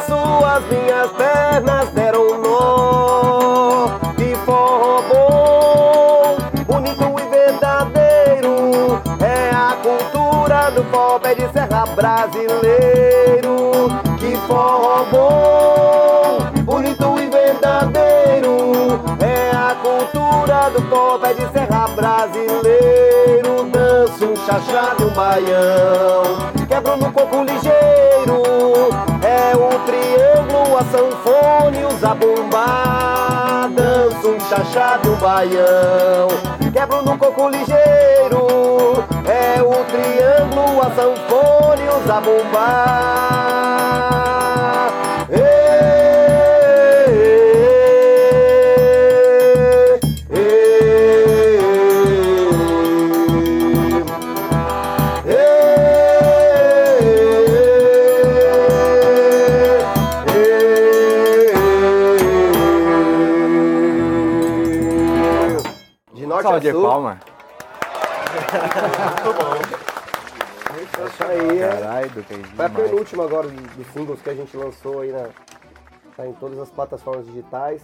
[SPEAKER 5] Norte a sul, as minhas pernas deram um nó. De forró bom, bonito e verdadeiro. É a cultura do pé de serra brasileiro. Que forró bom, bonito e verdadeiro. É a cultura do pé de serra brasileiro. Danço um chachado um baião. Quebro no corpo ligeiro. É o triângulo, a sanfone, o zabumbá. Danço um chachado e baião. Quebro no coco ligeiro. É o triângulo, a sanfone, o zabumbá. É.
[SPEAKER 2] Do que
[SPEAKER 5] Foi a penúltima agora dos singles que a gente lançou aí na. Tá em todas as plataformas digitais.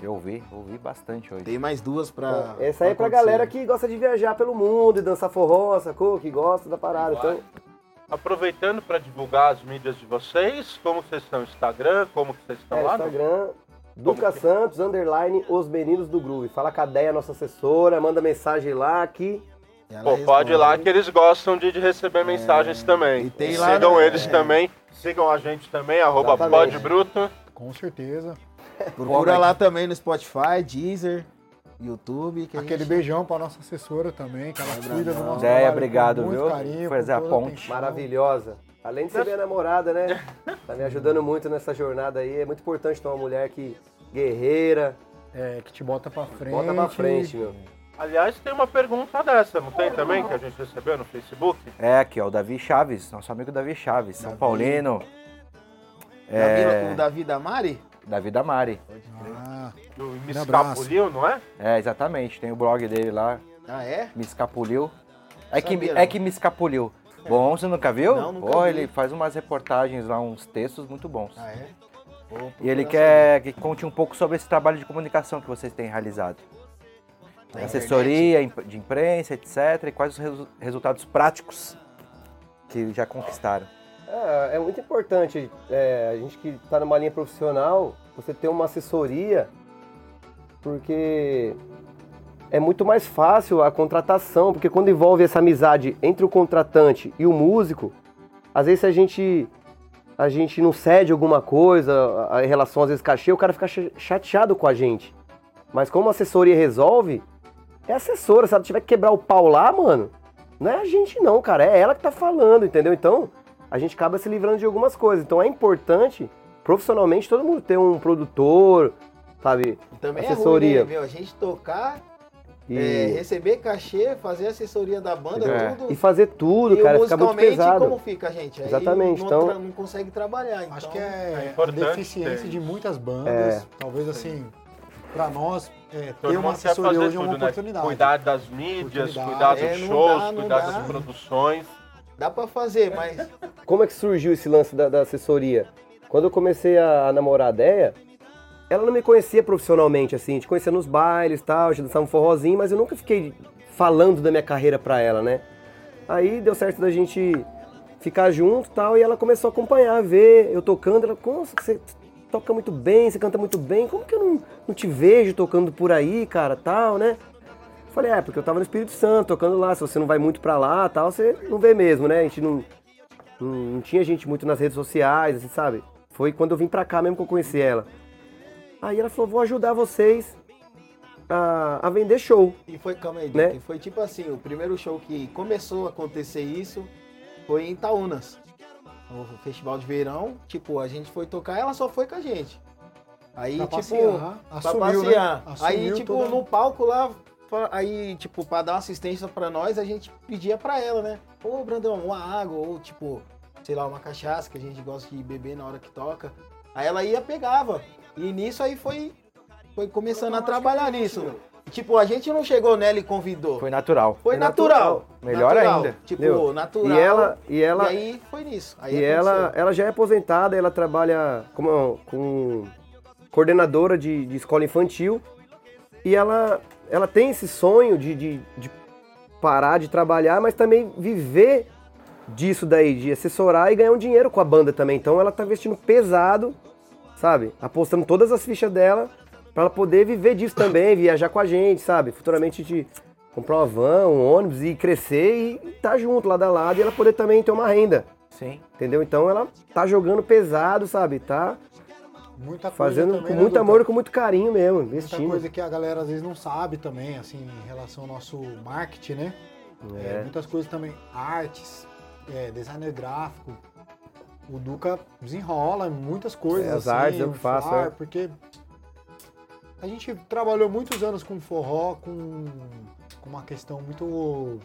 [SPEAKER 2] Eu ouvi, ouvi bastante hoje.
[SPEAKER 6] Tem mais duas pra.
[SPEAKER 5] Essa aí é pra
[SPEAKER 6] acontecer.
[SPEAKER 5] galera que gosta de viajar pelo mundo e dançar forró, sacou? Que gosta da parada. Então,
[SPEAKER 4] Aproveitando para divulgar as mídias de vocês, como vocês estão no Instagram, como que vocês estão
[SPEAKER 5] é,
[SPEAKER 4] lá? no-
[SPEAKER 5] Instagram, Duca
[SPEAKER 4] que é?
[SPEAKER 5] Santos, underline, os meninos do Groove. Fala com a Deia, nossa assessora, manda mensagem lá que
[SPEAKER 4] Pô, pode ir lá que eles gostam de, de receber mensagens também.
[SPEAKER 6] e tem lá,
[SPEAKER 4] Sigam
[SPEAKER 6] né,
[SPEAKER 4] eles
[SPEAKER 6] é.
[SPEAKER 4] também. Sigam a gente também, arroba podbruto.
[SPEAKER 7] Com certeza.
[SPEAKER 6] Procura lá também no Spotify, Deezer. YouTube.
[SPEAKER 7] Aquele
[SPEAKER 6] gente...
[SPEAKER 7] beijão pra nossa assessora também, que ela cuida do nosso
[SPEAKER 2] Ideia,
[SPEAKER 7] trabalho
[SPEAKER 2] obrigado,
[SPEAKER 7] com muito
[SPEAKER 2] viu?
[SPEAKER 7] carinho,
[SPEAKER 2] Fazer
[SPEAKER 7] com
[SPEAKER 2] a ponte.
[SPEAKER 5] Maravilhosa. Além de ser minha namorada, né? Tá me ajudando muito nessa jornada aí. É muito importante ter uma mulher que guerreira,
[SPEAKER 7] É, que te bota pra frente.
[SPEAKER 5] bota pra frente, meu.
[SPEAKER 4] Aliás, tem uma pergunta dessa, não tem também, que a gente recebeu no Facebook?
[SPEAKER 2] É, aqui, ó, o Davi Chaves, nosso amigo Davi Chaves, São
[SPEAKER 6] Davi.
[SPEAKER 2] Paulino.
[SPEAKER 6] Davi,
[SPEAKER 2] É,
[SPEAKER 6] O Davi da Mari?
[SPEAKER 2] Davi da Mari.
[SPEAKER 7] Ah,
[SPEAKER 4] Do Me. Escapuliu, não é?
[SPEAKER 2] É, exatamente, tem o blog dele lá,
[SPEAKER 6] Ah, é?
[SPEAKER 2] Me Escapuliu. É que,
[SPEAKER 6] Sabia,
[SPEAKER 2] é que me escapuliu. Bom, você nunca viu?
[SPEAKER 6] Não, nunca
[SPEAKER 2] Pô,
[SPEAKER 6] vi.
[SPEAKER 2] ele faz umas reportagens lá, uns textos muito bons.
[SPEAKER 6] Ah, é? Vou
[SPEAKER 2] E ele quer que conte um pouco sobre esse trabalho de comunicação que vocês têm realizado.
[SPEAKER 6] Na
[SPEAKER 2] Assessoria de imprensa, etc. E quais os resu- resultados práticos que já conquistaram.
[SPEAKER 5] É, é muito importante, é, a gente que está numa linha profissional, você ter uma assessoria, porque é muito mais fácil a contratação, porque quando envolve essa amizade entre o contratante e o músico, às vezes a gente a gente não cede alguma coisa em relação às vezes cachê, o cara fica cha- chateado com a gente. Mas como a assessoria resolve, é assessora, se ela tiver que quebrar o pau lá, mano, não é a gente não, cara, é ela que tá falando, entendeu? Então, a gente acaba se livrando de algumas coisas. Então é importante, profissionalmente, todo mundo ter um produtor, sabe?
[SPEAKER 6] Também
[SPEAKER 5] assessoria.
[SPEAKER 6] é ruim, né, meu? A gente tocar,
[SPEAKER 5] E,
[SPEAKER 6] é, receber cachê, fazer assessoria da banda,
[SPEAKER 2] É.
[SPEAKER 6] tudo.
[SPEAKER 5] e fazer tudo,
[SPEAKER 6] E
[SPEAKER 5] cara, fica muito
[SPEAKER 6] musicalmente,
[SPEAKER 5] pesado.
[SPEAKER 6] como fica, gente? Aí
[SPEAKER 5] Exatamente,
[SPEAKER 6] não,
[SPEAKER 5] então-
[SPEAKER 6] não consegue trabalhar, então...
[SPEAKER 7] acho que é,
[SPEAKER 4] é
[SPEAKER 7] a deficiência
[SPEAKER 4] ter
[SPEAKER 7] de muitas bandas.
[SPEAKER 5] É.
[SPEAKER 7] Talvez assim, pra nós, é,
[SPEAKER 4] Todo
[SPEAKER 7] ter uma assessoria hoje é uma
[SPEAKER 4] tudo, né?
[SPEAKER 7] oportunidade.
[SPEAKER 4] Cuidar das mídias, cuidar dos
[SPEAKER 6] É, não
[SPEAKER 4] shows,
[SPEAKER 6] dá,
[SPEAKER 4] cuidar
[SPEAKER 6] dá.
[SPEAKER 4] das produções.
[SPEAKER 6] Dá pra fazer, mas
[SPEAKER 5] Como é que surgiu esse lance da, da assessoria? Quando eu comecei a, namorar a Deia, ela não me conhecia profissionalmente, assim, a gente conhecia nos bailes e tal, a gente dançava um forrozinho, mas eu nunca fiquei falando da minha carreira pra ela, né? Aí deu certo da gente ficar junto e tal, e ela começou a acompanhar, ver eu tocando, ela, nossa, você toca muito bem, você canta muito bem, como que eu não, não te vejo tocando por aí, cara, tal, né? Falei, é, porque eu tava no Espírito Santo, tocando lá, se você não vai muito pra lá, tal, você não vê mesmo, né? A gente não, não, não tinha gente muito nas redes sociais, assim, sabe? Foi quando eu vim pra cá mesmo que eu conheci ela. Aí ela falou, vou ajudar vocês a, a vender show.
[SPEAKER 6] E foi, calma aí,
[SPEAKER 5] Né?
[SPEAKER 6] Foi tipo assim, o primeiro show que começou a acontecer isso foi em Itaúnas. No festival de verão, tipo, a gente foi tocar, ela só foi com a gente. Aí,
[SPEAKER 7] Pra
[SPEAKER 6] tipo,
[SPEAKER 7] passear, assumiu, né?
[SPEAKER 6] passear. Aí,
[SPEAKER 7] Assumiu
[SPEAKER 6] tipo,
[SPEAKER 7] toda-
[SPEAKER 6] no palco lá, aí, tipo, pra dar uma assistência pra nós, a gente pedia pra ela, né? Ô, Brandão, uma água, ou tipo, sei lá, uma cachaça que a gente gosta de beber na hora que toca. Aí ela ia, pegava. E nisso aí foi, foi começando a trabalhar nisso. Tipo, a gente não chegou nela e convidou.
[SPEAKER 2] Foi natural.
[SPEAKER 6] Foi
[SPEAKER 5] Foi
[SPEAKER 6] natural.
[SPEAKER 2] Melhor
[SPEAKER 6] Natural.
[SPEAKER 2] ainda.
[SPEAKER 6] Tipo,
[SPEAKER 5] Entendeu?
[SPEAKER 6] natural.
[SPEAKER 5] E ela, e ela,
[SPEAKER 6] E aí foi nisso. Aí
[SPEAKER 5] e ela, ela já é aposentada, ela trabalha como, com coordenadora de, de escola infantil. E ela, ela tem esse sonho de, de, de parar de trabalhar, mas também viver disso daí, de assessorar e ganhar um dinheiro com a banda também. Então ela tá investindo pesado, sabe? Apostando todas as fichas dela pra ela poder viver disso também, viajar com a gente, sabe? Futuramente a gente comprar uma van, um ônibus e crescer e estar tá junto lado a lado e ela poder também ter uma renda,
[SPEAKER 2] Sim.
[SPEAKER 5] entendeu? Então ela tá jogando pesado, sabe? Tá
[SPEAKER 7] Muita coisa
[SPEAKER 5] fazendo
[SPEAKER 7] também,
[SPEAKER 5] com
[SPEAKER 7] né,
[SPEAKER 5] muito
[SPEAKER 7] doutor?
[SPEAKER 5] amor e com muito carinho mesmo,
[SPEAKER 7] Muita
[SPEAKER 5] investindo.
[SPEAKER 7] coisa que a galera às vezes não sabe também, assim, em relação ao nosso marketing, né? É,
[SPEAKER 5] É.
[SPEAKER 7] muitas coisas também, artes, é, designer gráfico. O Duca desenrola muitas coisas.
[SPEAKER 5] É, as
[SPEAKER 7] assim,
[SPEAKER 5] artes eu
[SPEAKER 7] o
[SPEAKER 5] faço,
[SPEAKER 7] flyer,
[SPEAKER 5] é.
[SPEAKER 7] Porque a gente trabalhou muitos anos com forró, com, com uma questão muito,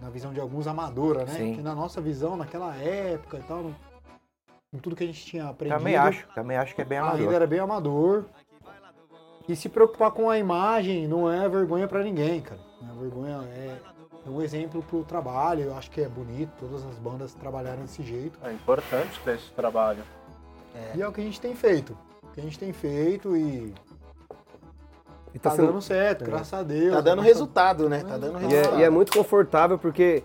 [SPEAKER 7] na visão de alguns, amadora, né?
[SPEAKER 2] Sim.
[SPEAKER 7] Que na nossa visão, naquela época e tal, no- com tudo que a gente tinha aprendido.
[SPEAKER 2] Também acho, também acho que é bem
[SPEAKER 7] Ainda
[SPEAKER 2] amador.
[SPEAKER 7] era bem amador. E se preocupar com a imagem não é vergonha pra ninguém, cara. Não é vergonha, é, é um exemplo pro trabalho. Eu acho que é bonito todas as bandas trabalharem desse jeito.
[SPEAKER 4] É importante ter esse trabalho.
[SPEAKER 7] E é o que a gente tem feito. O que a gente tem feito e
[SPEAKER 5] E
[SPEAKER 7] tá,
[SPEAKER 5] tá sendo-
[SPEAKER 7] dando certo, graças a Deus.
[SPEAKER 6] Tá dando
[SPEAKER 7] Nossa-
[SPEAKER 6] resultado, né? Tá dando
[SPEAKER 5] E
[SPEAKER 6] resultado.
[SPEAKER 5] é, e é muito confortável porque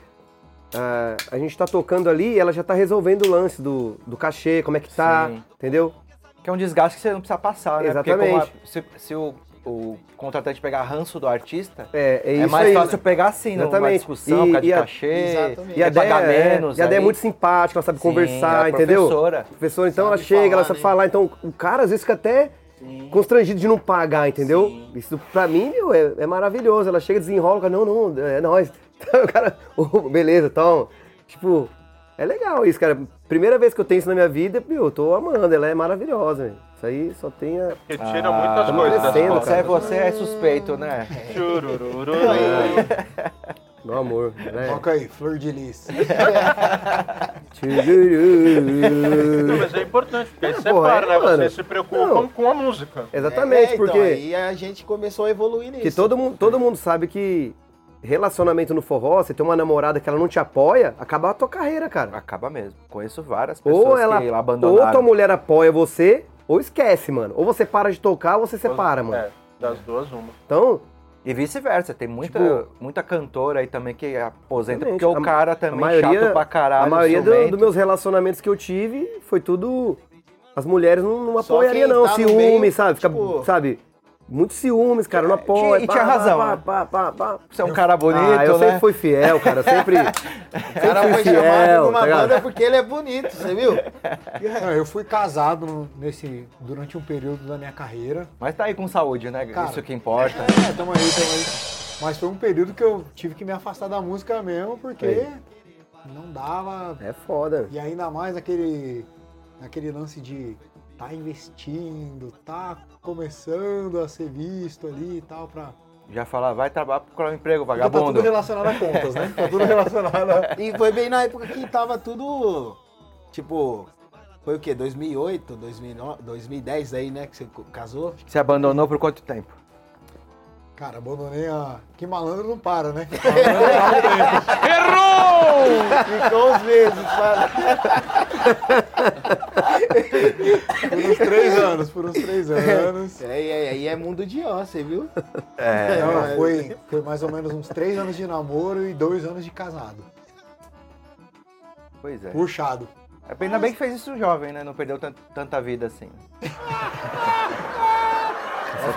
[SPEAKER 5] ah, a gente tá tocando ali e ela já tá resolvendo o lance do, do cachê, como é que tá,
[SPEAKER 2] Sim.
[SPEAKER 5] entendeu?
[SPEAKER 2] Que é um desgaste que você não precisa passar, né?
[SPEAKER 5] Exatamente.
[SPEAKER 2] Porque como a- se, se o, o contratante pegar ranço do artista,
[SPEAKER 5] É, é
[SPEAKER 2] é, mais
[SPEAKER 5] aí.
[SPEAKER 2] fácil pegar assim, numa
[SPEAKER 5] Exatamente.
[SPEAKER 2] discussão,
[SPEAKER 5] E-
[SPEAKER 2] por causa de
[SPEAKER 5] e a-
[SPEAKER 2] cachê,
[SPEAKER 6] Exatamente.
[SPEAKER 5] E a
[SPEAKER 2] pagar
[SPEAKER 5] é-
[SPEAKER 2] menos.
[SPEAKER 5] e a Déia é muito simpática, ela sabe
[SPEAKER 2] Sim,
[SPEAKER 5] conversar,
[SPEAKER 2] ela é
[SPEAKER 5] entendeu?
[SPEAKER 2] professora.
[SPEAKER 5] Professora, então
[SPEAKER 6] Sabe
[SPEAKER 5] ela chega, ela
[SPEAKER 6] falar,
[SPEAKER 5] sabe
[SPEAKER 6] né?
[SPEAKER 5] falar. Então o cara às vezes fica até constrangido de não pagar, entendeu? Isso pra mim, meu, é, é maravilhoso. Ela chega, desenrola, cara, não, não, é nóis. Então, o cara, "Oh, beleza, então, tipo, é legal isso, cara. Primeira vez que eu tenho isso na minha vida, meu, eu tô amando, ela é maravilhosa, velho. Isso aí só tem a...
[SPEAKER 4] Porque tira muitas
[SPEAKER 2] Ah,
[SPEAKER 4] coisas.
[SPEAKER 2] Você, é- você é suspeito, né?
[SPEAKER 4] Churururu.
[SPEAKER 5] Meu amor, né?
[SPEAKER 7] Toca aí, Flor de Lis.
[SPEAKER 4] Não, mas é importante, porque aí
[SPEAKER 5] É,
[SPEAKER 4] separa,
[SPEAKER 5] é,
[SPEAKER 4] né?
[SPEAKER 5] mano.
[SPEAKER 4] Vocês se preocupam
[SPEAKER 5] Não.
[SPEAKER 4] com a música.
[SPEAKER 5] Exatamente,
[SPEAKER 6] É, então,
[SPEAKER 5] porque...
[SPEAKER 6] Aí a gente começou a evoluir nisso.
[SPEAKER 5] Que todo mundo, todo mundo sabe que relacionamento no forró, você tem uma namorada que ela não te apoia, acaba a tua carreira, cara.
[SPEAKER 2] Acaba mesmo. Conheço várias pessoas
[SPEAKER 5] Ou ela,
[SPEAKER 2] que
[SPEAKER 5] ou
[SPEAKER 2] abandonaram.
[SPEAKER 5] tua mulher apoia você, ou esquece, mano. Ou você para de tocar, ou você separa, mano.
[SPEAKER 4] É, das duas, uma.
[SPEAKER 5] Então,
[SPEAKER 2] E vice-versa, tem muita,
[SPEAKER 5] Tipo-
[SPEAKER 2] muita cantora aí também que aposenta, porque o
[SPEAKER 5] A-
[SPEAKER 2] cara
[SPEAKER 5] a
[SPEAKER 2] também
[SPEAKER 5] maioria,
[SPEAKER 2] chato pra caralho.
[SPEAKER 5] a maioria do- dos meus relacionamentos que eu tive foi tudo. As mulheres não, não
[SPEAKER 6] quem
[SPEAKER 5] não.
[SPEAKER 6] tá
[SPEAKER 5] Ciúme,
[SPEAKER 6] meio,
[SPEAKER 5] sabe? Fica,
[SPEAKER 6] tipo-
[SPEAKER 5] sabe? Muito ciúmes, cara. Não apoia.
[SPEAKER 2] e tinha razão,
[SPEAKER 5] Pá, pá, pá, pá.
[SPEAKER 2] Você é um cara bonito,
[SPEAKER 5] ah, eu
[SPEAKER 2] né?
[SPEAKER 5] sempre fui fiel, cara. Sempre.
[SPEAKER 6] O cara foi
[SPEAKER 5] fiel,
[SPEAKER 6] chamado numa
[SPEAKER 5] tá ligado?
[SPEAKER 6] banda porque ele é bonito, você viu?
[SPEAKER 7] Não, eu fui casado nesse, durante um período da minha carreira.
[SPEAKER 2] Mas tá aí com saúde, né?
[SPEAKER 7] Cara,
[SPEAKER 2] Isso que importa.
[SPEAKER 7] É, tamo aí, tamo aí. Mas foi um período que eu tive que me afastar da música mesmo, porque
[SPEAKER 5] Aí.
[SPEAKER 7] não dava.
[SPEAKER 5] É foda.
[SPEAKER 7] E ainda mais aquele, aquele lance de tá investindo, tá começando a ser visto ali e tal, pra.
[SPEAKER 2] Já fala, vai trabalhar procurar um emprego,
[SPEAKER 7] Porque Tá
[SPEAKER 2] vagabundo.
[SPEAKER 7] tudo relacionado a contas, né? Tá tudo relacionado a.
[SPEAKER 6] E foi bem na época que tava tudo. Tipo. Foi o quê? 2008, 2009, 2010 aí, né? Que você casou?
[SPEAKER 2] Você abandonou por quanto tempo?
[SPEAKER 7] Cara, abandonei a. Que malandro não para, né? Malandro
[SPEAKER 6] Ficou uns meses, fala.
[SPEAKER 7] Por uns três anos, por uns três anos.
[SPEAKER 6] É, é, aí é mundo de ó, você viu?
[SPEAKER 2] É.
[SPEAKER 7] Não, foi, foi mais ou menos uns três anos de namoro e dois anos de casado.
[SPEAKER 2] Pois é.
[SPEAKER 7] Puxado.
[SPEAKER 2] Ainda bem que fez isso jovem, né? Não perdeu tant- tanta vida assim.
[SPEAKER 5] Tá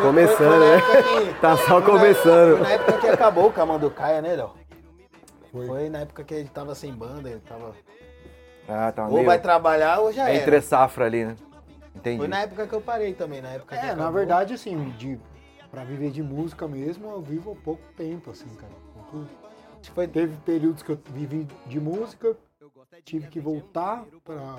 [SPEAKER 5] começando, né? Tá só
[SPEAKER 6] Foi
[SPEAKER 5] começando.
[SPEAKER 6] na época que acabou o Camanducaia, né, Léo?
[SPEAKER 7] Foi.
[SPEAKER 6] Foi na época que ele tava sem banda, ele tava.
[SPEAKER 2] Ah, tá
[SPEAKER 6] Ou
[SPEAKER 2] meio...
[SPEAKER 6] vai trabalhar ou já
[SPEAKER 2] é entre safra ali, né? Entendi.
[SPEAKER 6] Foi na época que eu parei também, na época que
[SPEAKER 7] É, na verdade, assim, de, pra viver de música mesmo, eu vivo há pouco tempo, assim, cara. Pouco-
[SPEAKER 6] Foi,
[SPEAKER 7] Teve períodos que eu vivi de música, tive que voltar pra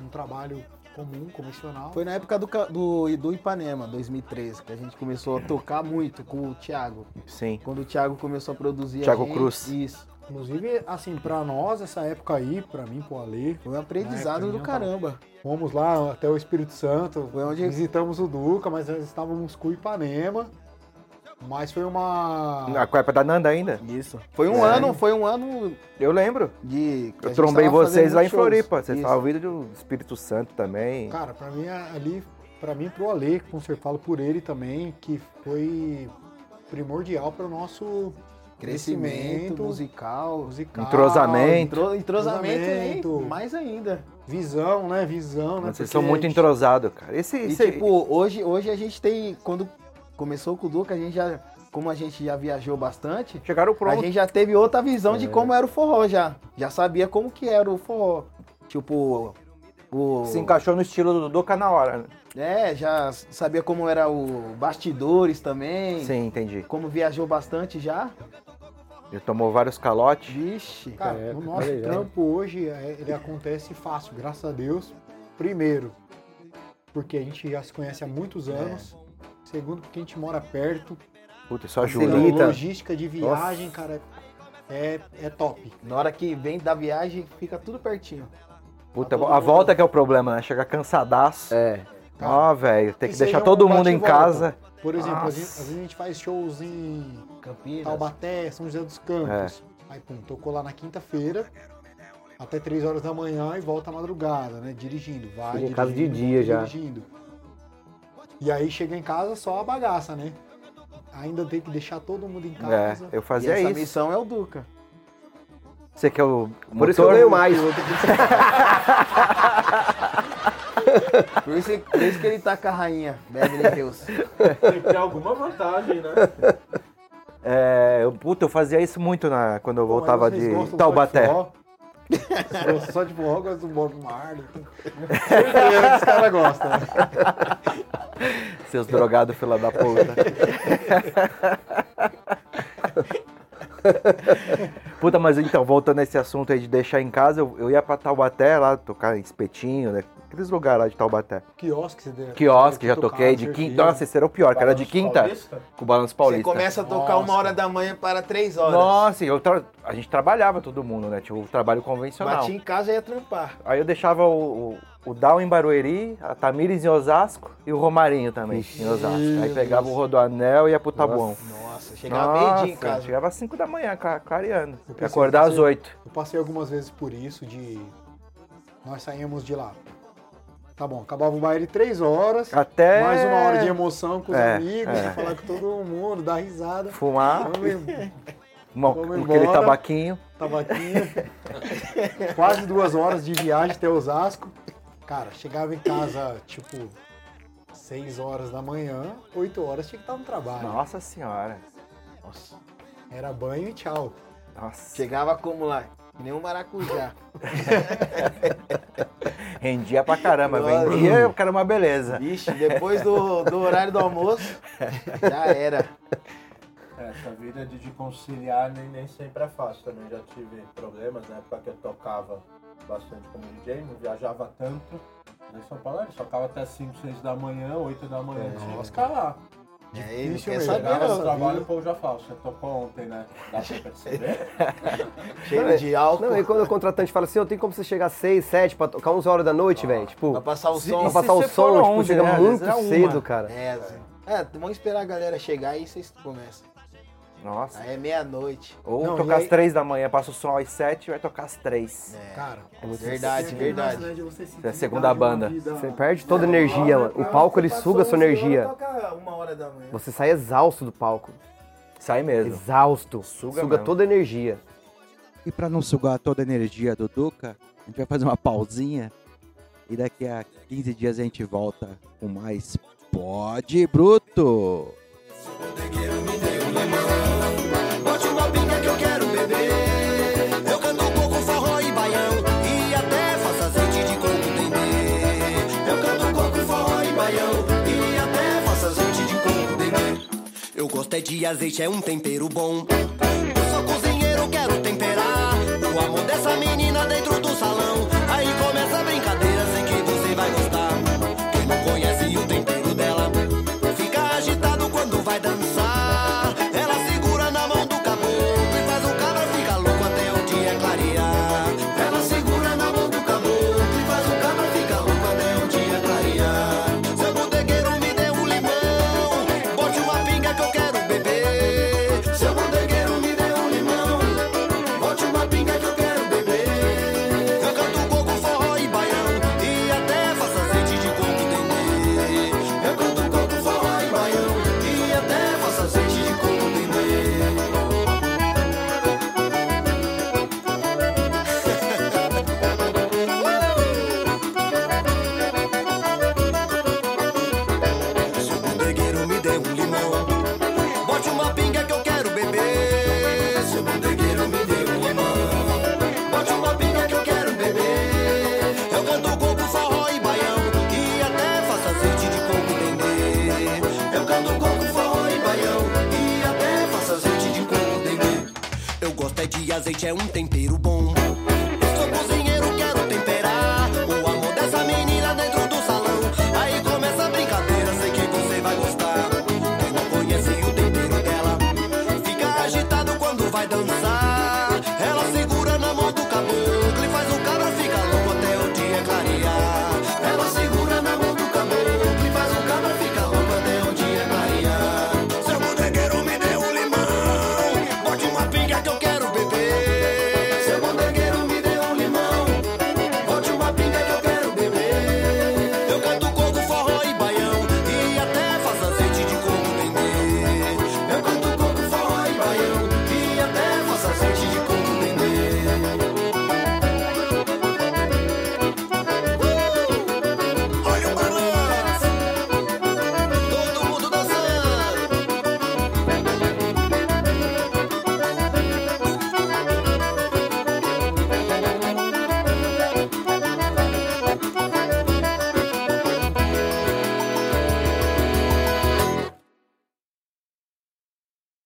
[SPEAKER 7] um trabalho comum, convencional.
[SPEAKER 6] foi na época do, do, do Ipanema, 2013, que a gente começou a tocar muito com o Thiago.
[SPEAKER 2] Sim.
[SPEAKER 6] Quando o Thiago começou a produzir a
[SPEAKER 2] Thiago
[SPEAKER 6] gente,
[SPEAKER 2] Cruz.
[SPEAKER 6] Isso.
[SPEAKER 7] Inclusive, assim, pra nós, essa época aí, pra mim, pro Ale,
[SPEAKER 6] Foi um aprendizado
[SPEAKER 7] É,
[SPEAKER 6] do caramba.
[SPEAKER 7] fomos lá até o Espírito Santo,
[SPEAKER 6] Foi onde-
[SPEAKER 7] visitamos o Duca, mas nós estávamos com o Ipanema. Mas foi uma...
[SPEAKER 2] A Copa da Nanda ainda?
[SPEAKER 6] Isso. Foi um
[SPEAKER 2] É.
[SPEAKER 6] ano, foi um ano
[SPEAKER 2] Eu lembro.
[SPEAKER 6] de.
[SPEAKER 2] Eu trombei vocês lá em
[SPEAKER 6] shows.
[SPEAKER 2] Floripa. Vocês
[SPEAKER 6] Isso.
[SPEAKER 2] estavam vindo do Espírito Santo também.
[SPEAKER 7] Cara, pra mim ali, pra mim pro Ale, com você falo por ele também, que foi primordial para o nosso
[SPEAKER 6] Crescimento musical.
[SPEAKER 7] musical,
[SPEAKER 2] Entrosamento.
[SPEAKER 6] Entro, entrosamento,
[SPEAKER 7] Entrosamento.
[SPEAKER 6] hein? mais ainda.
[SPEAKER 7] visão, né? Visão, né?
[SPEAKER 2] Vocês
[SPEAKER 7] Porque
[SPEAKER 2] são muito
[SPEAKER 7] a gente-
[SPEAKER 2] entrosados, cara. Esse,
[SPEAKER 6] E
[SPEAKER 2] esse-
[SPEAKER 6] tipo, hoje, hoje a gente tem. Quando começou com o Duca, a gente já. Como a gente já viajou bastante,
[SPEAKER 2] chegaram
[SPEAKER 6] a
[SPEAKER 2] pronto.
[SPEAKER 6] gente já teve outra visão
[SPEAKER 2] É.
[SPEAKER 6] de como era o forró já. Já sabia como que era o forró. Tipo, o.
[SPEAKER 2] Se encaixou no estilo do Duca na hora. né?
[SPEAKER 6] É, já sabia como era o bastidores também.
[SPEAKER 2] Sim, entendi.
[SPEAKER 6] Como viajou bastante já.
[SPEAKER 2] Ele tomou vários calotes.
[SPEAKER 6] Vixe.
[SPEAKER 7] Cara,
[SPEAKER 5] É,
[SPEAKER 7] o nosso
[SPEAKER 5] tá ligado.
[SPEAKER 7] trampo hoje, é, ele acontece fácil, graças a Deus. Primeiro, porque a gente já se conhece há muitos anos. Segundo, porque a gente mora perto.
[SPEAKER 2] Puta, isso ajuda.
[SPEAKER 5] Facilita. Eita.
[SPEAKER 7] logística de viagem, cara, é, é top.
[SPEAKER 6] Na hora que vem da viagem, fica tudo pertinho.
[SPEAKER 2] Puta, a volta que é o problema, né? Chega cansadaço.
[SPEAKER 5] É.
[SPEAKER 2] Ó, velho, tem que
[SPEAKER 7] E
[SPEAKER 2] deixar
[SPEAKER 7] um
[SPEAKER 2] todo mundo em
[SPEAKER 7] volta.
[SPEAKER 2] casa.
[SPEAKER 7] Por exemplo, às vezes, às vezes a gente faz shows em
[SPEAKER 6] Campinas.
[SPEAKER 7] Taubaté, São José dos Campos. Aí, pum, tocou lá na quinta-feira, até 3 horas da manhã e volta à madrugada, né? Dirigindo. Vai,
[SPEAKER 5] Chega em casa de
[SPEAKER 7] dirigindo,
[SPEAKER 5] dia
[SPEAKER 7] volta
[SPEAKER 5] já.
[SPEAKER 7] Dirigindo. E aí chega em casa só a bagaça, né? Ainda tem que deixar todo mundo em
[SPEAKER 2] É,
[SPEAKER 7] casa.
[SPEAKER 2] eu
[SPEAKER 6] E
[SPEAKER 2] fazia
[SPEAKER 6] essa
[SPEAKER 2] isso.
[SPEAKER 6] missão é o Duca.
[SPEAKER 2] Você que é o
[SPEAKER 5] Por isso que eu
[SPEAKER 2] motor?
[SPEAKER 5] ganho mais.
[SPEAKER 6] Por isso, por isso que ele tá com a rainha, Beverly Hills.
[SPEAKER 4] Tem que ter alguma vantagem, né?
[SPEAKER 2] É, eu, puta, eu fazia isso muito na, quando eu
[SPEAKER 7] Pô,
[SPEAKER 2] voltava de Taubaté.
[SPEAKER 7] Gosto só de forró, gosto do Bob Marley. Certeza que os caras gostam. né?
[SPEAKER 2] Seus drogados, fila da puta. Puta, mas então, voltando a esse assunto aí de deixar em casa, eu, eu ia pra Taubaté lá, tocar em espetinho, né? Aqueles lugares lá de Taubaté.
[SPEAKER 7] Quiosque, você deu.
[SPEAKER 2] Quiosque, já
[SPEAKER 7] tocar,
[SPEAKER 2] toquei de quinta. Nossa, esse era o pior, que era de
[SPEAKER 4] Balanço
[SPEAKER 2] quinta
[SPEAKER 4] Paulista?
[SPEAKER 2] com o Balanço
[SPEAKER 6] Você
[SPEAKER 2] Paulista.
[SPEAKER 6] começa a tocar uma hora da manhã para três horas.
[SPEAKER 2] Nossa, eu tra- a gente trabalhava todo mundo, né? Tinha o trabalho convencional.
[SPEAKER 6] Bati em casa e ia trampar.
[SPEAKER 2] Aí eu deixava o, o, o Down em Barueri, a Tamires em Osasco e o Romarinho também em Osasco. Aí pegava o Rodoanel e ia pro Tabuão.
[SPEAKER 6] Nossa, chegava meio-dia em
[SPEAKER 2] Nossa,
[SPEAKER 6] casa.
[SPEAKER 2] Chegava às 5 da manhã, cla- clareando.
[SPEAKER 7] Pensei
[SPEAKER 2] acordar às
[SPEAKER 7] você-
[SPEAKER 2] 8.
[SPEAKER 7] Eu passei algumas vezes por isso, de. Nós saímos de lá. Tá bom, acabava o baile três horas.
[SPEAKER 2] Até.
[SPEAKER 7] Mais uma hora de emoção com os
[SPEAKER 2] É,
[SPEAKER 7] amigos,
[SPEAKER 2] é.
[SPEAKER 7] falar com todo mundo, dar risada.
[SPEAKER 2] Fumar,
[SPEAKER 7] em-
[SPEAKER 2] uma, aquele
[SPEAKER 7] embora.
[SPEAKER 2] tabaquinho.
[SPEAKER 7] tabaquinho. Quase duas horas de viagem até Osasco. Cara, chegava em casa, tipo, seis horas da manhã, oito horas tinha que estar no trabalho.
[SPEAKER 2] Nossa senhora.
[SPEAKER 7] Era banho e tchau.
[SPEAKER 2] Nossa.
[SPEAKER 6] Chegava como lá? Que nem um maracujá.
[SPEAKER 2] Rendia pra caramba.
[SPEAKER 6] Nossa.
[SPEAKER 2] Vendia, o cara uma beleza.
[SPEAKER 6] Vixe, depois do, do horário do almoço, já era.
[SPEAKER 4] É, essa vida de, de conciliar nem, nem sempre é fácil também. Já tive problemas na época que eu tocava bastante como DJ, não viajava tanto. Em São Paulo, ele tocava até 5, 6 da manhã, 8 da manhã, tinha que ficar lá.
[SPEAKER 6] É, ele quer
[SPEAKER 7] mesmo.
[SPEAKER 6] saber, não.
[SPEAKER 4] trabalho, o povo já fala, você tocou ontem, né? Dá pra perceber?
[SPEAKER 6] Cheiro de álcool.
[SPEAKER 8] Não, e quando o contratante fala assim, eu tenho como você chegar às 6, 7 pra tocar 11 horas da noite, velho. Tipo,
[SPEAKER 6] Pra passar o
[SPEAKER 2] Se-
[SPEAKER 6] som.
[SPEAKER 8] pra passar o som, tipo,
[SPEAKER 2] 11,
[SPEAKER 8] chega
[SPEAKER 2] né?
[SPEAKER 8] Muito
[SPEAKER 2] é uma.
[SPEAKER 8] cedo, cara.
[SPEAKER 6] É, é, vamos esperar a galera chegar e vocês começam.
[SPEAKER 2] Nossa.
[SPEAKER 6] Aí é meia-noite.
[SPEAKER 2] Ou
[SPEAKER 7] Não,
[SPEAKER 2] tocar
[SPEAKER 7] e aí-
[SPEAKER 2] às 3 da manhã, passa o som às 7 vai tocar às 3.
[SPEAKER 6] É.
[SPEAKER 7] Cara,
[SPEAKER 6] Verdade, verdade.
[SPEAKER 2] É a segunda banda.
[SPEAKER 8] Você perde toda a energia, mano. O palco, ele suga a sua energia.
[SPEAKER 6] Toca uma hora da manhã.
[SPEAKER 8] Você sai exausto do palco.
[SPEAKER 2] Sai mesmo.
[SPEAKER 8] Exausto.
[SPEAKER 2] Suga
[SPEAKER 8] Suga,
[SPEAKER 2] mesmo.
[SPEAKER 8] toda a energia.
[SPEAKER 9] E para não sugar toda a energia do Duca, a gente vai fazer uma pausinha e daqui a 15 dias a gente volta com mais Pode Bruto.
[SPEAKER 5] É de azeite, é um tempero bom. Eu sou cozinheiro, quero temperar. O amor dessa menina dentro do salão.